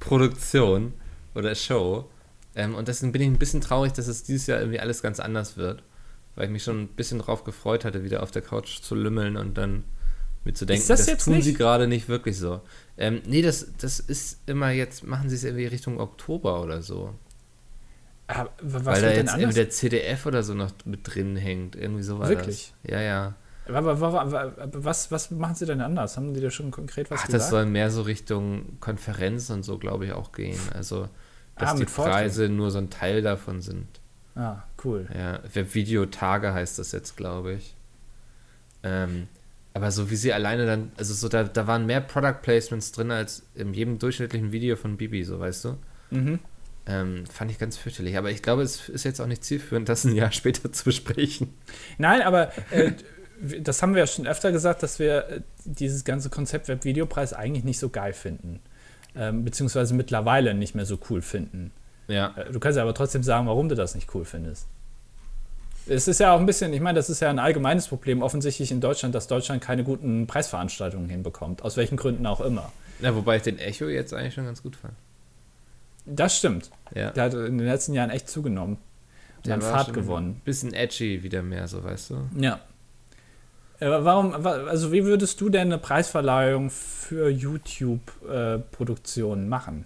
Produktion oder Show. Ähm, und deswegen bin ich ein bisschen traurig, dass es dieses Jahr irgendwie alles ganz anders wird. Weil ich mich schon ein bisschen drauf gefreut hatte, wieder auf der Couch zu lümmeln und dann mir zu denken, Ist das das, jetzt tun nicht? sie gerade nicht wirklich so. Ähm, nee, das, das ist immer jetzt, machen sie es irgendwie Richtung Oktober oder so. Aber was weil da jetzt anders? irgendwie der CDF oder so noch mit drin hängt. Irgendwie so war Wirklich? das. Ja, ja. Aber, aber, aber, aber was, was machen sie denn anders? Haben die da schon konkret was Ach, gesagt? das soll mehr so Richtung Konferenz und so, glaube ich, auch gehen. Also, dass Ah, die. Preise nur so ein Teil davon sind. ah, cool. Ja, Webvideotage heißt das jetzt, glaube ich. Ähm, aber so wie sie alleine dann, also so, da, da waren mehr Product Placements drin als in jedem durchschnittlichen Video von Bibi, so weißt du. Mhm. Ähm, fand ich ganz fürchterlich. Aber ich glaube, es ist jetzt auch nicht zielführend, das ein Jahr später zu besprechen. Nein, aber äh, das haben wir ja schon öfter gesagt, dass wir äh, dieses ganze Konzept Webvideopreis eigentlich nicht so geil finden. Ähm, beziehungsweise mittlerweile nicht mehr so cool finden. Ja. Äh, Du kannst ja aber trotzdem sagen, warum du das nicht cool findest. Es ist ja auch ein bisschen, ich meine, das ist ja ein allgemeines Problem offensichtlich in Deutschland, dass Deutschland keine guten Preisveranstaltungen hinbekommt. Aus welchen Gründen auch immer. ja. Wobei ich den Echo jetzt eigentlich schon ganz gut fand. Das stimmt. Ja. Der hat in den letzten Jahren echt zugenommen. Der hat war Fahrt gewonnen. Bisschen edgy wieder mehr, so weißt du. Ja. Aber warum, wa- also wie würdest du denn eine Preisverleihung für YouTube-Produktionen machen?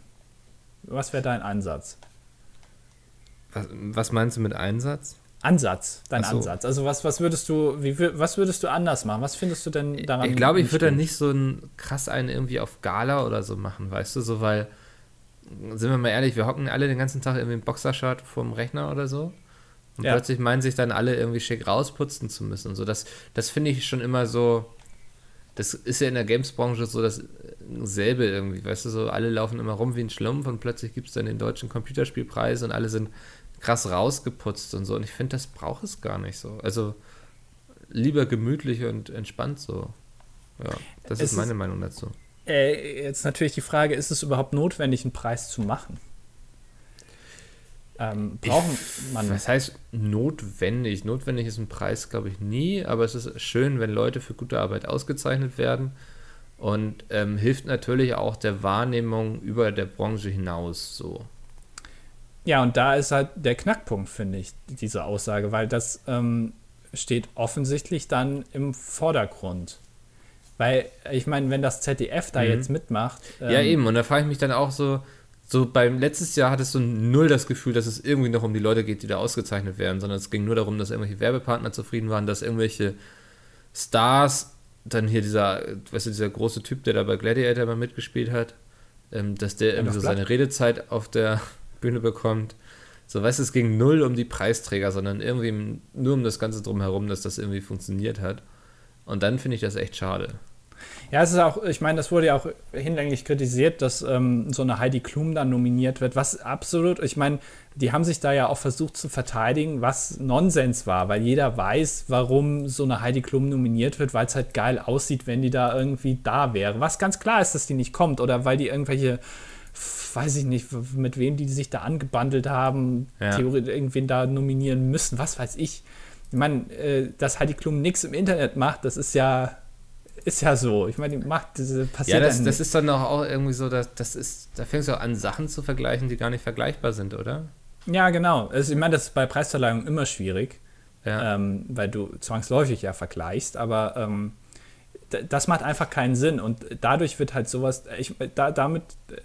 Was wäre dein Ansatz? Was, was meinst du mit Einsatz? Ansatz, dein so. Ansatz. Also was, was würdest du, wie, was würdest du anders machen? Was findest du denn daran? Ich glaube, ich würde da schlimm? nicht so ein krass einen irgendwie auf Gala oder so machen, weißt du, so weil, sind wir mal ehrlich, wir hocken alle den ganzen Tag irgendwie im Boxershirt vorm Rechner oder so. Und Ja. plötzlich meinen sich dann alle irgendwie schick rausputzen zu müssen und so. Das, das finde ich schon immer so. Das ist ja in der Games-Branche so dasselbe irgendwie, weißt du, so alle laufen immer rum wie ein Schlumpf und plötzlich gibt es dann den deutschen Computerspielpreis und alle sind krass rausgeputzt und so. Und ich finde, das braucht es gar nicht so. Also lieber gemütlich und entspannt so. Ja, das Es ist meine ist- Meinung dazu. Äh, jetzt natürlich die Frage, ist es überhaupt notwendig, einen Preis zu machen? Ähm, brauchen, ich man. Was heißt notwendig? Notwendig ist ein Preis, glaube ich, nie, aber es ist schön, wenn Leute für gute Arbeit ausgezeichnet werden und ähm, hilft natürlich auch der Wahrnehmung über der Branche hinaus so. Ja, und da ist halt der Knackpunkt, finde ich, diese Aussage, weil das ähm, steht offensichtlich dann im Vordergrund. Weil, ich meine, wenn das ZDF da mhm. jetzt mitmacht. Ähm, ja, eben, und da frage ich mich dann auch so, so beim letztes Jahr hattest du null das Gefühl, dass es irgendwie noch um die Leute geht, die da ausgezeichnet werden, sondern es ging nur darum, dass irgendwelche Werbepartner zufrieden waren, dass irgendwelche Stars, dann hier dieser, weißt du, dieser große Typ, der da bei Gladiator mal mitgespielt hat, ähm, dass der irgendwie so seine Redezeit auf der Bühne bekommt. So, weißt du, es ging null um die Preisträger, sondern irgendwie nur um das Ganze drumherum, dass das irgendwie funktioniert hat. Und dann finde ich das echt schade. Ja, es ist auch, ich meine, das wurde ja auch hinlänglich kritisiert, dass ähm, so eine Heidi Klum dann nominiert wird, was absolut, ich meine, die haben sich da ja auch versucht zu verteidigen, was Nonsens war, weil jeder weiß, warum so eine Heidi Klum nominiert wird, weil es halt geil aussieht, wenn die da irgendwie da wäre. Was ganz klar ist, dass die nicht kommt oder weil die irgendwelche weiß ich nicht, mit wem die sich da angebandelt haben, ja. theoretisch irgendwen da nominieren müssen, was weiß ich. Ich meine, äh, dass Heidi Klum nichts im Internet macht, das ist ja ist ja so. Ich meine, die macht diese passiert. Ja, das, das ist dann auch irgendwie so, dass das ist, da fängst du an, Sachen zu vergleichen, die gar nicht vergleichbar sind, oder? Ja, genau. Also ich meine, das ist bei Preisverleihungen immer schwierig, ja. ähm, weil du zwangsläufig ja vergleichst, aber ähm, das macht einfach keinen Sinn und dadurch wird halt sowas, ich, da, damit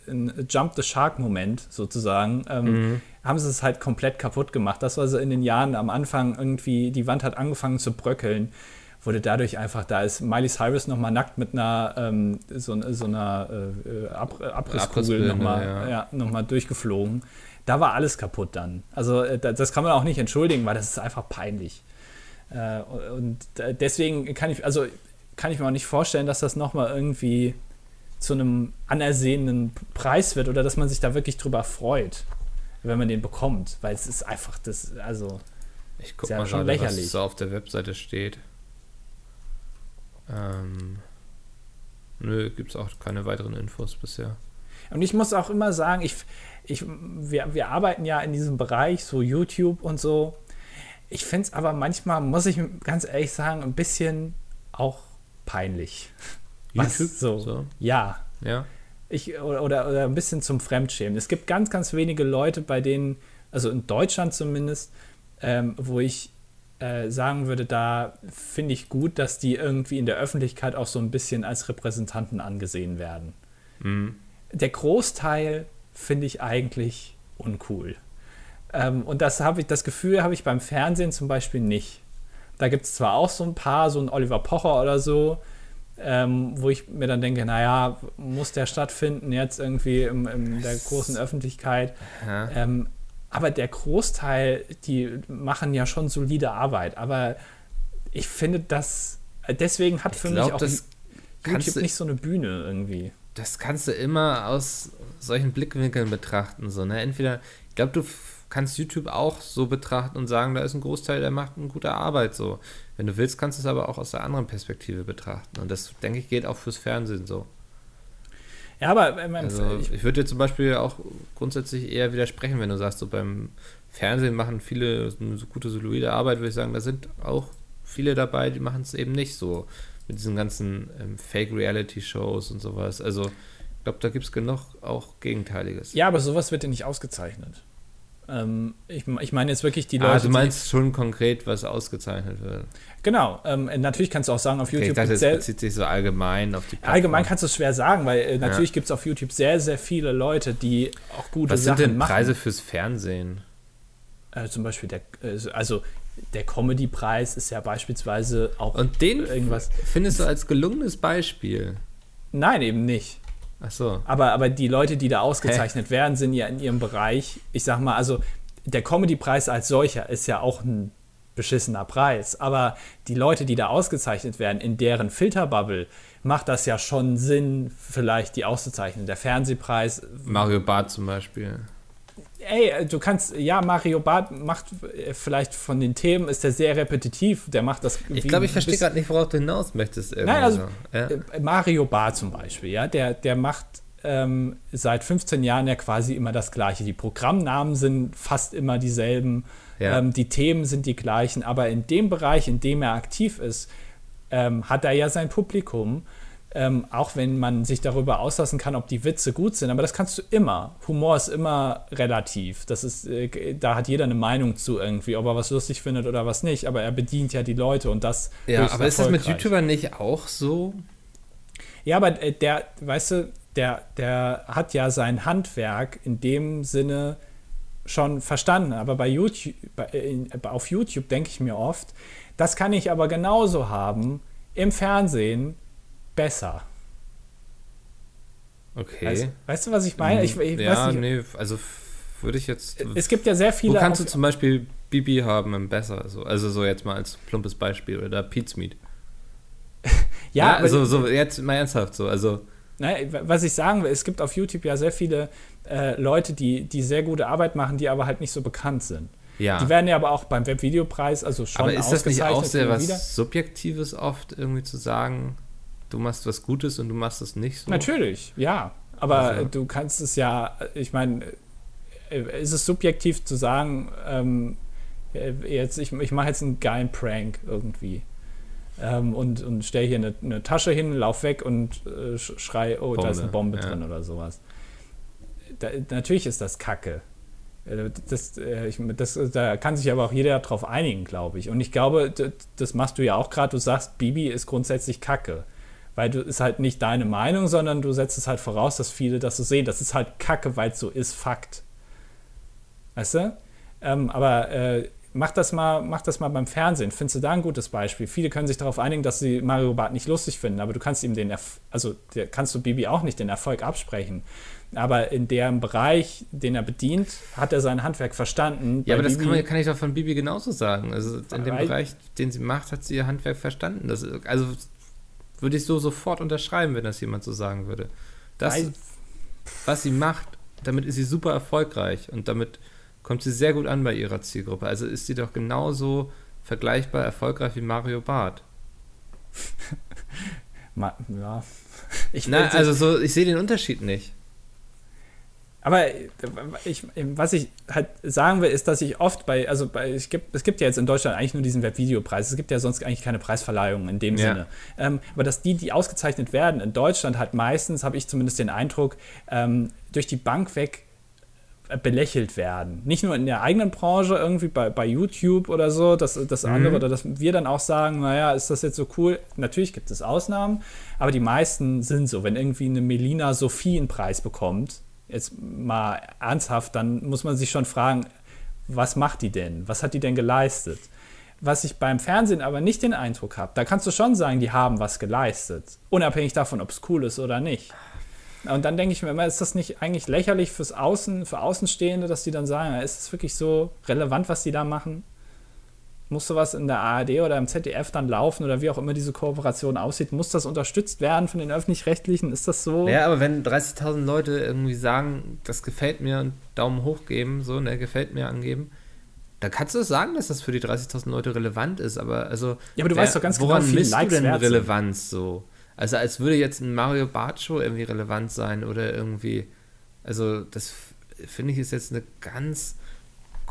ein Jump the Shark Moment sozusagen, ähm, mhm. haben sie es halt komplett kaputt gemacht. Das war so in den Jahren am Anfang irgendwie, die Wand hat angefangen zu bröckeln wurde dadurch einfach, da ist Miley Cyrus nochmal nackt mit einer ähm, so, so, einer äh, Ab Abrisskugel nochmal ja. ja, noch durchgeflogen. Da war alles kaputt dann. Also äh, das kann man auch nicht entschuldigen, weil das ist einfach peinlich. Äh, und deswegen kann ich, also kann ich mir auch nicht vorstellen, dass das nochmal irgendwie zu einem anersehenen Preis wird oder dass man sich da wirklich drüber freut, wenn man den bekommt, weil es ist einfach das, also ich guck ja mal schon gerade, was so auf der Webseite steht. Ähm, nö, gibt es auch keine weiteren Infos bisher. Und ich muss auch immer sagen, ich, ich, wir, wir arbeiten ja in diesem Bereich, so YouTube und so. Ich finde es aber manchmal, muss ich ganz ehrlich sagen, ein bisschen auch peinlich. YouTube? Was, so, so? Ja. Ja. Ich, oder, oder ein bisschen zum Fremdschämen. Es gibt ganz, ganz wenige Leute, bei denen, also in Deutschland zumindest, ähm, wo ich äh, sagen würde, da finde ich gut, dass die irgendwie in der Öffentlichkeit auch so ein bisschen als Repräsentanten angesehen werden. Mhm. Der Großteil finde ich eigentlich uncool. Ähm, und das habe ich, das Gefühl habe ich beim Fernsehen zum Beispiel nicht. Da gibt es zwar auch so ein paar, so ein Oliver Pocher oder so, ähm, wo ich mir dann denke, naja, muss der stattfinden jetzt irgendwie im, in der großen Öffentlichkeit. Ähm, aber der Großteil, die machen ja schon solide Arbeit. Aber ich finde, das deswegen hat ich für glaub, mich auch das YouTube du, nicht so eine Bühne irgendwie. Das kannst du immer aus solchen Blickwinkeln betrachten. So, ne? Entweder, ich glaube, du kannst YouTube auch so betrachten und sagen, da ist ein Großteil, der macht eine gute Arbeit. So. Wenn du willst, kannst du es aber auch aus der anderen Perspektive betrachten. Und das, denke ich, geht auch fürs Fernsehen so. Ja, aber ähm, also, ich, ich würde dir zum Beispiel auch grundsätzlich eher widersprechen, wenn du sagst, so beim Fernsehen machen viele eine so gute, solide Arbeit, würde ich sagen, da sind auch viele dabei, die machen es eben nicht so mit diesen ganzen ähm, Fake-Reality-Shows und sowas. Also ich glaube, da gibt es genug auch Gegenteiliges. Ja, aber sowas wird ja nicht ausgezeichnet. Ähm, ich, ich meine jetzt wirklich die ah, Leute. Ah, du meinst schon konkret, was ausgezeichnet wird. Genau. Ähm, natürlich kannst du auch sagen, auf YouTube. Okay, ich dachte, das bezieht sich so allgemein auf die Plattform. Allgemein kannst du es schwer sagen, weil äh, natürlich ja. gibt es auf YouTube sehr, sehr viele Leute, die auch gute was Sachen machen. Was sind denn Preise fürs Fernsehen? Äh, zum Beispiel der, äh, also der Comedy-Preis ist ja beispielsweise auch Und den irgendwas. Findest du als gelungenes Beispiel? Nein, eben nicht. Ach so. Aber, aber die Leute, die da ausgezeichnet Hä? werden, sind ja in ihrem Bereich, ich sag mal, also der Comedy-Preis als solcher ist ja auch ein beschissener Preis. Aber die Leute, die da ausgezeichnet werden, in deren Filterbubble, macht das ja schon Sinn, vielleicht die auszuzeichnen. Der Fernsehpreis. Mario Barth zum Beispiel. Ey, du kannst, ja, Mario Barth macht äh, vielleicht von den Themen, ist der sehr repetitiv, der macht das. Ich glaube, ich verstehe gerade nicht, worauf du hinaus möchtest. Nein, also ja. Äh, Mario Barth zum Beispiel, ja, der, der macht ähm, seit 15 Jahren ja quasi immer das Gleiche. Die Programmnamen sind fast immer dieselben, Ja. ähm, die Themen sind die gleichen, aber in dem Bereich, in dem er aktiv ist, ähm, hat er ja sein Publikum. Ähm, auch wenn man sich darüber auslassen kann, ob die Witze gut sind, aber das kannst du immer. Humor ist immer relativ. Das ist, äh, da hat jeder eine Meinung zu irgendwie, ob er was lustig findet oder was nicht. Aber er bedient ja die Leute und das. Ja, aber ist das mit. YouTubern nicht auch so? Ja, aber äh, der, weißt du, der, der hat ja sein Handwerk in dem Sinne schon verstanden. Aber bei YouTube, bei, in, auf YouTube denke ich mir oft, das kann ich aber genauso haben im Fernsehen besser. Okay. Weißt, weißt du, was ich meine? Ich, ich ja, weiß nicht. nee, also würde ich jetzt. Es gibt ja sehr Wo viele. kannst du zum Beispiel Bibi haben im Besser? So, also so jetzt mal als plumpes Beispiel oder Pete's Meat. ja, aber, also so jetzt mal ernsthaft so. Also was ich sagen will, es gibt auf YouTube ja sehr viele äh, Leute, die, die sehr gute Arbeit machen, die aber halt nicht so bekannt sind. ja. Die werden ja aber auch beim Webvideopreis, also schon aber ist das nicht auch sehr was wieder. Subjektives oft irgendwie zu sagen, du machst was Gutes und du machst es nicht so? Natürlich, ja. Aber Also- du kannst es ja, ich meine, äh, ist es subjektiv zu sagen, ähm, äh, jetzt, ich, ich mache jetzt einen geilen Prank irgendwie. Ähm, und und stelle hier eine, eine Tasche hin, lauf weg und äh, sch- schrei, oh, da ist eine Bombe Bombe, ja. drin oder sowas. Da, natürlich ist das Kacke. Äh, Das, ich, das, da kann sich aber auch jeder drauf einigen, glaube ich. Und ich glaube, das machst du ja auch gerade. Du sagst, Bibi ist grundsätzlich Kacke. Weil du ist halt nicht deine Meinung, sondern du setzt es halt voraus, dass viele das so sehen. Das ist halt Kacke, weil es so ist, Fakt. Weißt du? Ähm, aber äh, mach, das mal, mach das mal beim Fernsehen. Findest du da ein gutes Beispiel? Viele können sich darauf einigen, dass sie Mario Barth nicht lustig finden, aber du kannst ihm den, Erf also der, kannst du Bibi auch nicht den Erfolg absprechen. Aber in dem Bereich, den er bedient, hat er sein Handwerk verstanden. Ja, Bei aber das Bibi- kann, man, kann ich doch von Bibi genauso sagen. Also in dem Weil- Bereich, den sie macht, hat sie ihr Handwerk verstanden. Das, also würde ich so sofort unterschreiben, wenn das jemand so sagen würde. Das, Weil- was sie macht, damit ist sie super erfolgreich und damit kommt sie sehr gut an bei ihrer Zielgruppe. Also ist sie doch genauso vergleichbar erfolgreich wie Mario Barth. Ma ja. Ich Na, also so, ich sehe den Unterschied nicht. Aber äh, ich, was ich halt sagen will, ist, dass ich oft bei, also bei, es gibt, es gibt ja jetzt in Deutschland eigentlich nur diesen Webvideopreis. Es gibt ja sonst eigentlich keine Preisverleihung in dem Ja. Sinne. Ähm, aber dass die, die ausgezeichnet werden in Deutschland, halt meistens, habe ich zumindest den Eindruck, ähm, durch die Bank weg äh, belächelt werden. Nicht nur in der eigenen Branche, irgendwie bei, bei YouTube oder so, dass das andere oder dass wir dann auch sagen, naja, ist das jetzt so cool? Natürlich gibt es Ausnahmen, aber die meisten sind so. Wenn irgendwie eine Melina Sophie einen Preis bekommt, jetzt mal ernsthaft, dann muss man sich schon fragen, was macht die denn? Was hat die denn geleistet? Was ich beim Fernsehen aber nicht den Eindruck habe, da kannst du schon sagen, die haben was geleistet. Unabhängig davon, ob es cool ist oder nicht. Und dann denke ich mir immer, ist das nicht eigentlich lächerlich fürs Außen, für Außenstehende, dass die dann sagen, ist es wirklich so relevant, was die da machen? Muss sowas in der ARD oder im ZDF dann laufen oder wie auch immer diese Kooperation aussieht? Muss das unterstützt werden von den Öffentlich-Rechtlichen? Ist das so? Ja, aber wenn 30.000 Leute irgendwie sagen, das gefällt mir und Daumen hoch geben, so, ne, gefällt mir angeben, dann kannst du sagen, dass das für die 30.000 Leute relevant ist, aber also. Ja, aber du weißt doch ganz genau, woran viele misst du denn. Relevanz so? Also, als würde jetzt ein Mario Bart Show irgendwie relevant sein oder irgendwie. Also, das finde ich ist jetzt eine ganz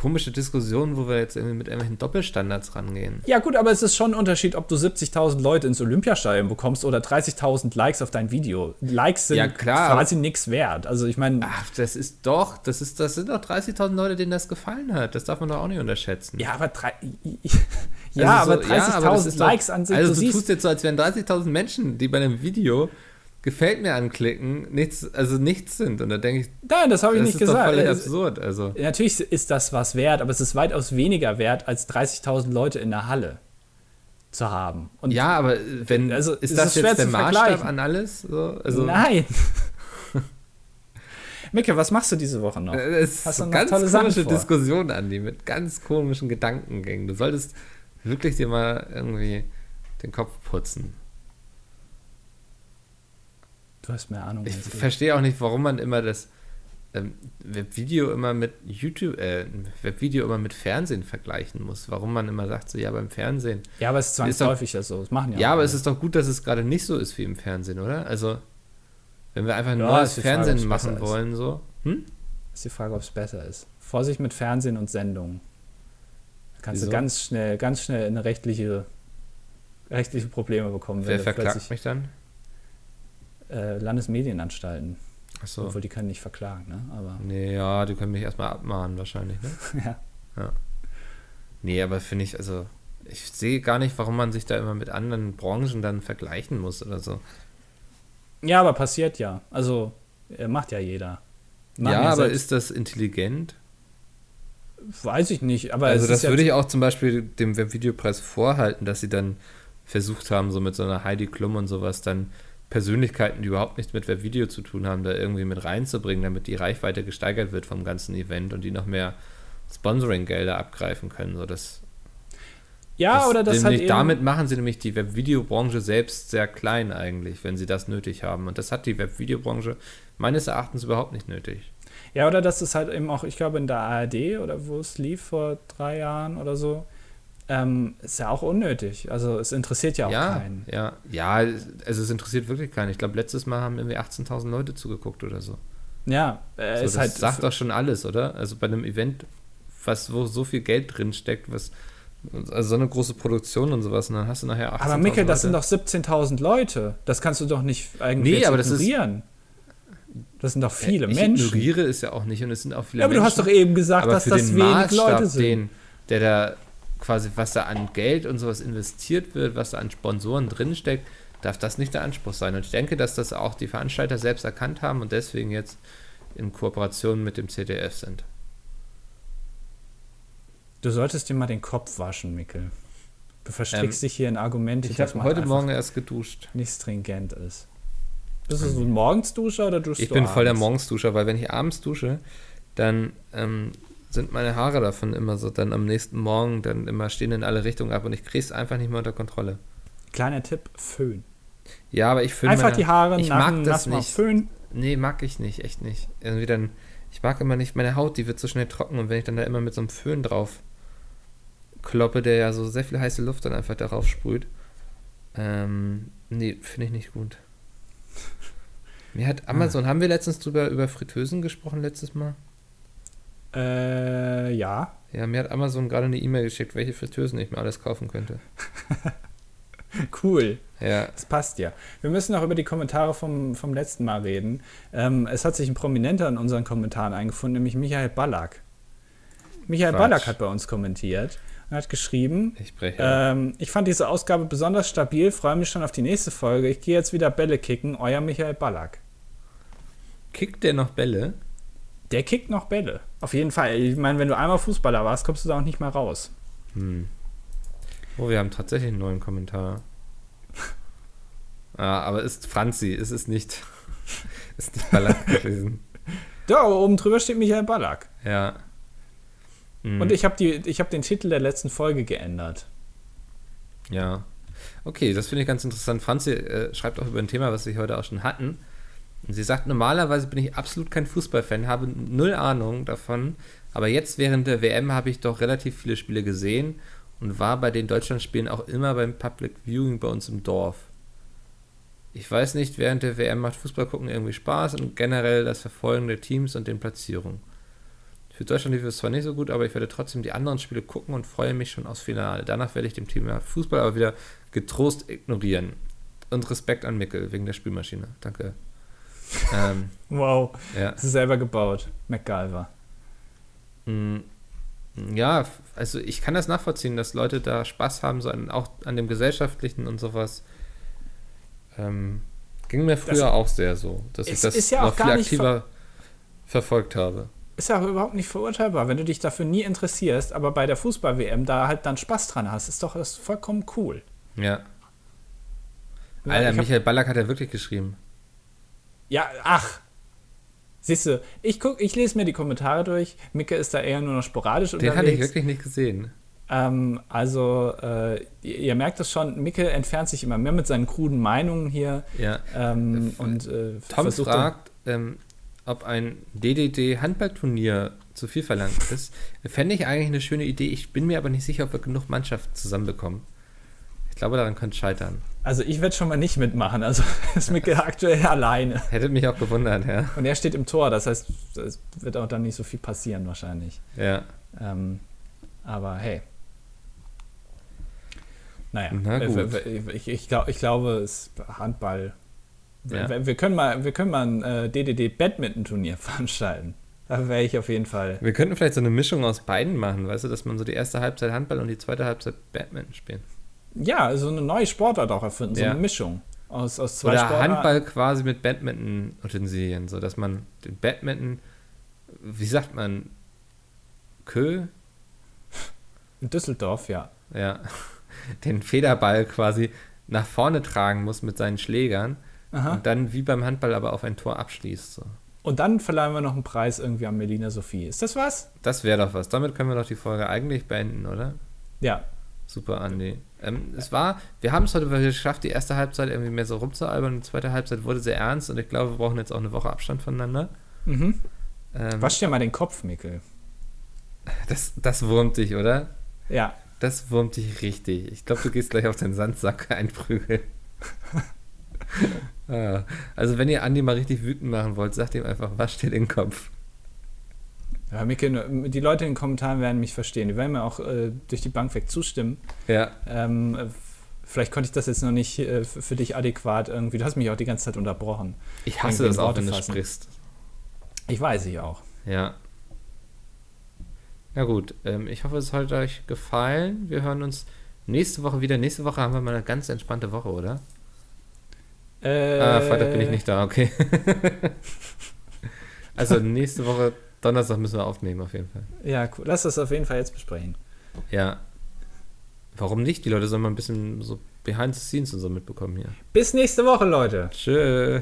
komische Diskussion, wo wir jetzt irgendwie mit irgendwelchen Doppelstandards rangehen. Ja, gut, aber es ist schon ein Unterschied, ob du 70.000 Leute ins Olympiastadion bekommst oder 30.000 Likes auf dein Video. Likes sind Ja, klar. quasi nichts wert. Also, ich meine, Ach, das ist doch, das ist, das sind doch 30.000 Leute, denen das gefallen hat. Das darf man doch auch nicht unterschätzen. ja, aber, drei, ja, Also aber so- ja, aber das 30.000 ist doch- Likes an sich, Also du du, siehst, tust jetzt so, als wären 30.000 Menschen, die bei einem Video gefällt mir anklicken, nichts, also nichts sind. Und da denke ich, nein, das habe ich das nicht ist doch gesagt. völlig Es- absurd. Also Natürlich ist das was wert, aber es ist weitaus weniger wert, als 30.000 Leute in der Halle zu haben. Und ja, aber wenn Also, ist das jetzt der Maßstab an alles? So, also nein. Micke, was machst du diese Woche noch? äh, es Hast ist du eine noch ganz tolle komische vor? Diskussion, Andi, mit ganz komischen Gedankengängen. Du solltest wirklich dir mal irgendwie den Kopf putzen. Du hast mehr Ahnung. Ich verstehe auch nicht, warum man immer das ähm, Webvideo immer mit YouTube, äh, Webvideo immer mit Fernsehen vergleichen muss. Warum man immer sagt, so ja, beim Fernsehen. Ja, aber es ist zwangsläufig ja so. Das machen ja Ja, aber alle. es ist doch gut, dass es gerade nicht so ist wie im Fernsehen, oder? Also, Wenn wir einfach ein Ja, neues Frage, Fernsehen ob's machen besser ist. wollen, so. Hm? Ist die Frage, ob es besser ist. Vorsicht mit Fernsehen und Sendungen. Da kannst Wieso? du ganz schnell, ganz schnell in eine rechtliche, rechtliche Probleme bekommen. Wer verklagt mich dann? Äh, Landesmedienanstalten. Achso. Obwohl die können nicht verklagen, ne? Aber Nee, ja, die können mich erstmal abmahnen wahrscheinlich, ne? ja. Nee, aber finde ich, also, ich sehe gar nicht, warum man sich da immer mit anderen Branchen dann vergleichen muss oder so. Ja, aber passiert ja. Also äh, macht ja jeder. Machen ja, aber ist das intelligent? weiß ich nicht. Aber also es das ja würde ich auch zum Beispiel dem Videopreis vorhalten, dass sie dann versucht haben, so mit so einer Heidi Klum und sowas dann Persönlichkeiten, die überhaupt nichts mit Webvideo zu tun haben, da irgendwie mit reinzubringen, damit die Reichweite gesteigert wird vom ganzen Event und die noch mehr Sponsoring-Gelder abgreifen können. So das, ja, oder das halt nämlich eben, damit machen sie nämlich die Webvideobranche selbst sehr klein eigentlich, wenn sie das nötig haben. Und das hat die Webvideobranche meines Erachtens überhaupt nicht nötig. Ja, oder das ist halt eben auch, ich glaube, in der ARD oder wo es lief vor drei Jahren oder so, ähm, ist ja auch unnötig. Also es interessiert ja auch ja, keinen. ja, ja, also es interessiert wirklich keinen. Ich glaube, letztes Mal haben irgendwie 18.000 Leute zugeguckt oder so. Ja, äh, so ist das halt. sagt doch schon alles, oder? Also bei einem Event, was, wo so viel Geld drin steckt, was, also so eine große Produktion und sowas, und dann hast du nachher 18.000 aber Mikkel, das sind doch 17.000 Leute. Das kannst du doch nicht irgendwie Nee, aber das ist- ignorieren. Das sind doch viele ich Menschen. ignoriere es ja auch nicht und es sind auch viele Ja, aber du Menschen. hast doch eben gesagt, dass das wenig Maßstab, Leute sind. Den, der da quasi, was da an Geld und sowas investiert wird, was da an Sponsoren drinsteckt, darf das nicht der Anspruch sein. Und ich denke, dass das auch die Veranstalter selbst erkannt haben und deswegen jetzt in Kooperation mit dem CDF sind. Du solltest dir mal den Kopf waschen, Mikkel. Du verstrickst Ähm, dich hier in Argumente, Ich habe heute Morgen erst geduscht. nicht stringent ist. Bist du so ein Morgensduscher oder duschst Ich du bin voll der abends? Morgensduscher, weil wenn ich abends dusche, dann ähm, sind meine Haare davon immer so, dann am nächsten Morgen dann immer stehen in alle Richtungen ab und ich kriege es einfach nicht mehr unter Kontrolle. Kleiner Tipp, Föhn. Ja, aber ich finde Einfach die Haare ich nach, mag das nicht. Föhn. Nee, mag ich nicht, echt nicht. Irgendwie dann, ich mag immer nicht, meine Haut, die wird so schnell trocken und wenn ich dann da immer mit so einem Föhn drauf kloppe, der ja so sehr viel heiße Luft dann einfach darauf sprüht, ähm, nee, finde ich nicht gut. Mir hat Amazon, haben wir letztens drüber über Fritteusen gesprochen letztes Mal? Äh, ja. Ja, mir hat Amazon gerade eine E-Mail geschickt, welche Fritteusen ich mir alles kaufen könnte. Cool. Ja, Das passt ja. Wir müssen noch über die Kommentare vom, vom letzten Mal reden. Ähm, es hat sich ein Prominenter in unseren Kommentaren eingefunden, nämlich Michael Ballack. Michael Quatsch. Ballack hat bei uns kommentiert und hat geschrieben, ich breche. ähm, ich fand diese Ausgabe besonders stabil, freue mich schon auf die nächste Folge. Ich gehe jetzt wieder Bälle kicken, euer Michael Ballack. Kickt der noch Bälle? Der kickt noch Bälle. Auf jeden Fall. Ich meine, wenn du einmal Fußballer warst, kommst du da auch nicht mehr raus. Hm. Oh, wir haben tatsächlich einen neuen Kommentar. ah, aber ist Franzi, ist es nicht. ist nicht Ballack gewesen. Da oben drüber steht Michael Ballack. Ja. Hm, Und ich habe hab den Titel der letzten Folge geändert. Ja. Okay, das finde ich ganz interessant. Franzi äh, schreibt auch über ein Thema, was wir heute auch schon hatten. Und sie sagt, normalerweise bin ich absolut kein Fußballfan, habe null Ahnung davon. Aber jetzt während der WM habe ich doch relativ viele Spiele gesehen und war bei den Deutschlandspielen auch immer beim Public Viewing bei uns im Dorf. Ich weiß nicht, während der WM macht Fußball gucken irgendwie Spaß und generell das Verfolgen der Teams und den Platzierungen. Für Deutschland lief es zwar nicht so gut, aber ich werde trotzdem die anderen Spiele gucken und freue mich schon aufs Finale. Danach werde ich dem Thema Fußball aber wieder getrost ignorieren. Und Respekt an Mickel wegen der Spielmaschine. Danke. Ähm, Wow. ja. Das ist selber gebaut. MacGyver. Mm, Ja, also ich kann das nachvollziehen, dass Leute da Spaß haben, so an, auch an dem Gesellschaftlichen und sowas. Ähm, ging mir früher Das- auch sehr so, dass ich das ja auch noch viel aktiver verfolgt habe. Ist ja auch überhaupt nicht verurteilbar, wenn du dich dafür nie interessierst, aber bei der Fußball-WM da halt dann Spaß dran hast, ist doch das vollkommen cool. Ja. Alter, Michael Ballack hat ja wirklich geschrieben. Ja, ach. Siehst du, ich guck, ich lese mir die Kommentare durch. Micke ist da eher nur noch sporadisch Den hatte unterwegs. ich wirklich nicht gesehen. Ähm, also, äh, ihr, ihr merkt es schon, Micke entfernt sich immer mehr mit seinen kruden Meinungen hier. Ja. Ähm, Äh, und äh, Tom fragt, ähm, ob ein DDD-Handballturnier zu viel verlangt ist. Fände ich eigentlich eine schöne Idee. Ich bin mir aber nicht sicher, ob wir genug Mannschaft zusammenbekommen. Ich glaube, daran könnte es scheitern. Also ich werde schon mal nicht mitmachen. Also ist Mikkel aktuell alleine. Hätte mich auch gewundert, ja. Und er steht im Tor, das heißt, es wird auch dann nicht so viel passieren wahrscheinlich. Ja. Ähm, aber hey. Naja, Na gut. äh, ich, ich, glaub, ich glaube, es Handball. Ja. Wir, wir können mal, wir können mal ein äh, DDD Badminton Turnier veranstalten. Da wäre ich auf jeden Fall. Wir könnten vielleicht so eine Mischung aus beiden machen, weißt du, dass man so die erste Halbzeit Handball und die zweite Halbzeit Badminton spielt. Ja, so eine neue Sportart auch erfinden, so Ja. eine Mischung aus, aus zwei Oder Sportarten. Handball quasi mit Badminton-Utensilien, so dass man den Badminton, wie sagt man, Kö, In Düsseldorf, ja. ja, den Federball quasi nach vorne tragen muss mit seinen Schlägern Aha. und dann wie beim Handball aber auf ein Tor abschließt. So. Und dann verleihen wir noch einen Preis irgendwie an Melina Sophie. Ist das was? Das wäre doch was. Damit können wir doch die Folge eigentlich beenden, oder? Ja. Super, Andi. Ähm, es war, wir haben es heute geschafft, die erste Halbzeit irgendwie mehr so rumzualbern, die zweite Halbzeit wurde sehr ernst und ich glaube, wir brauchen jetzt auch eine Woche Abstand voneinander. Mhm. Ähm, Wasch dir mal den Kopf, Mikkel. Das, das wurmt dich, oder? Ja. Das wurmt dich richtig. Ich glaube, du gehst gleich auf den Sandsack einprügeln. ah, also, wenn ihr Andi mal richtig wütend machen wollt, sagt ihm einfach, wasch dir den Kopf. Ja, Mikkel, die Leute in den Kommentaren werden mich verstehen. Die werden mir auch äh, durch die Bank weg zustimmen. Ja, Ähm, äh, vielleicht konnte ich das jetzt noch nicht äh, für dich adäquat irgendwie. Du hast mich auch die ganze Zeit unterbrochen. ich hasse das auch, wenn du fassen. sprichst. Ich weiß ich auch. Ja. Ja gut, ähm, ich hoffe, es hat euch gefallen. Wir hören uns nächste Woche wieder. Nächste Woche haben wir mal eine ganz entspannte Woche, oder? Äh, Ah, Freitag bin ich nicht da, okay. also nächste Woche, Donnerstag müssen wir aufnehmen, auf jeden Fall. Ja, cool. Lass das auf jeden Fall jetzt besprechen. Ja. Warum nicht? Die Leute sollen mal ein bisschen so Behind the Scenes und so mitbekommen hier. Bis nächste Woche, Leute. Tschö.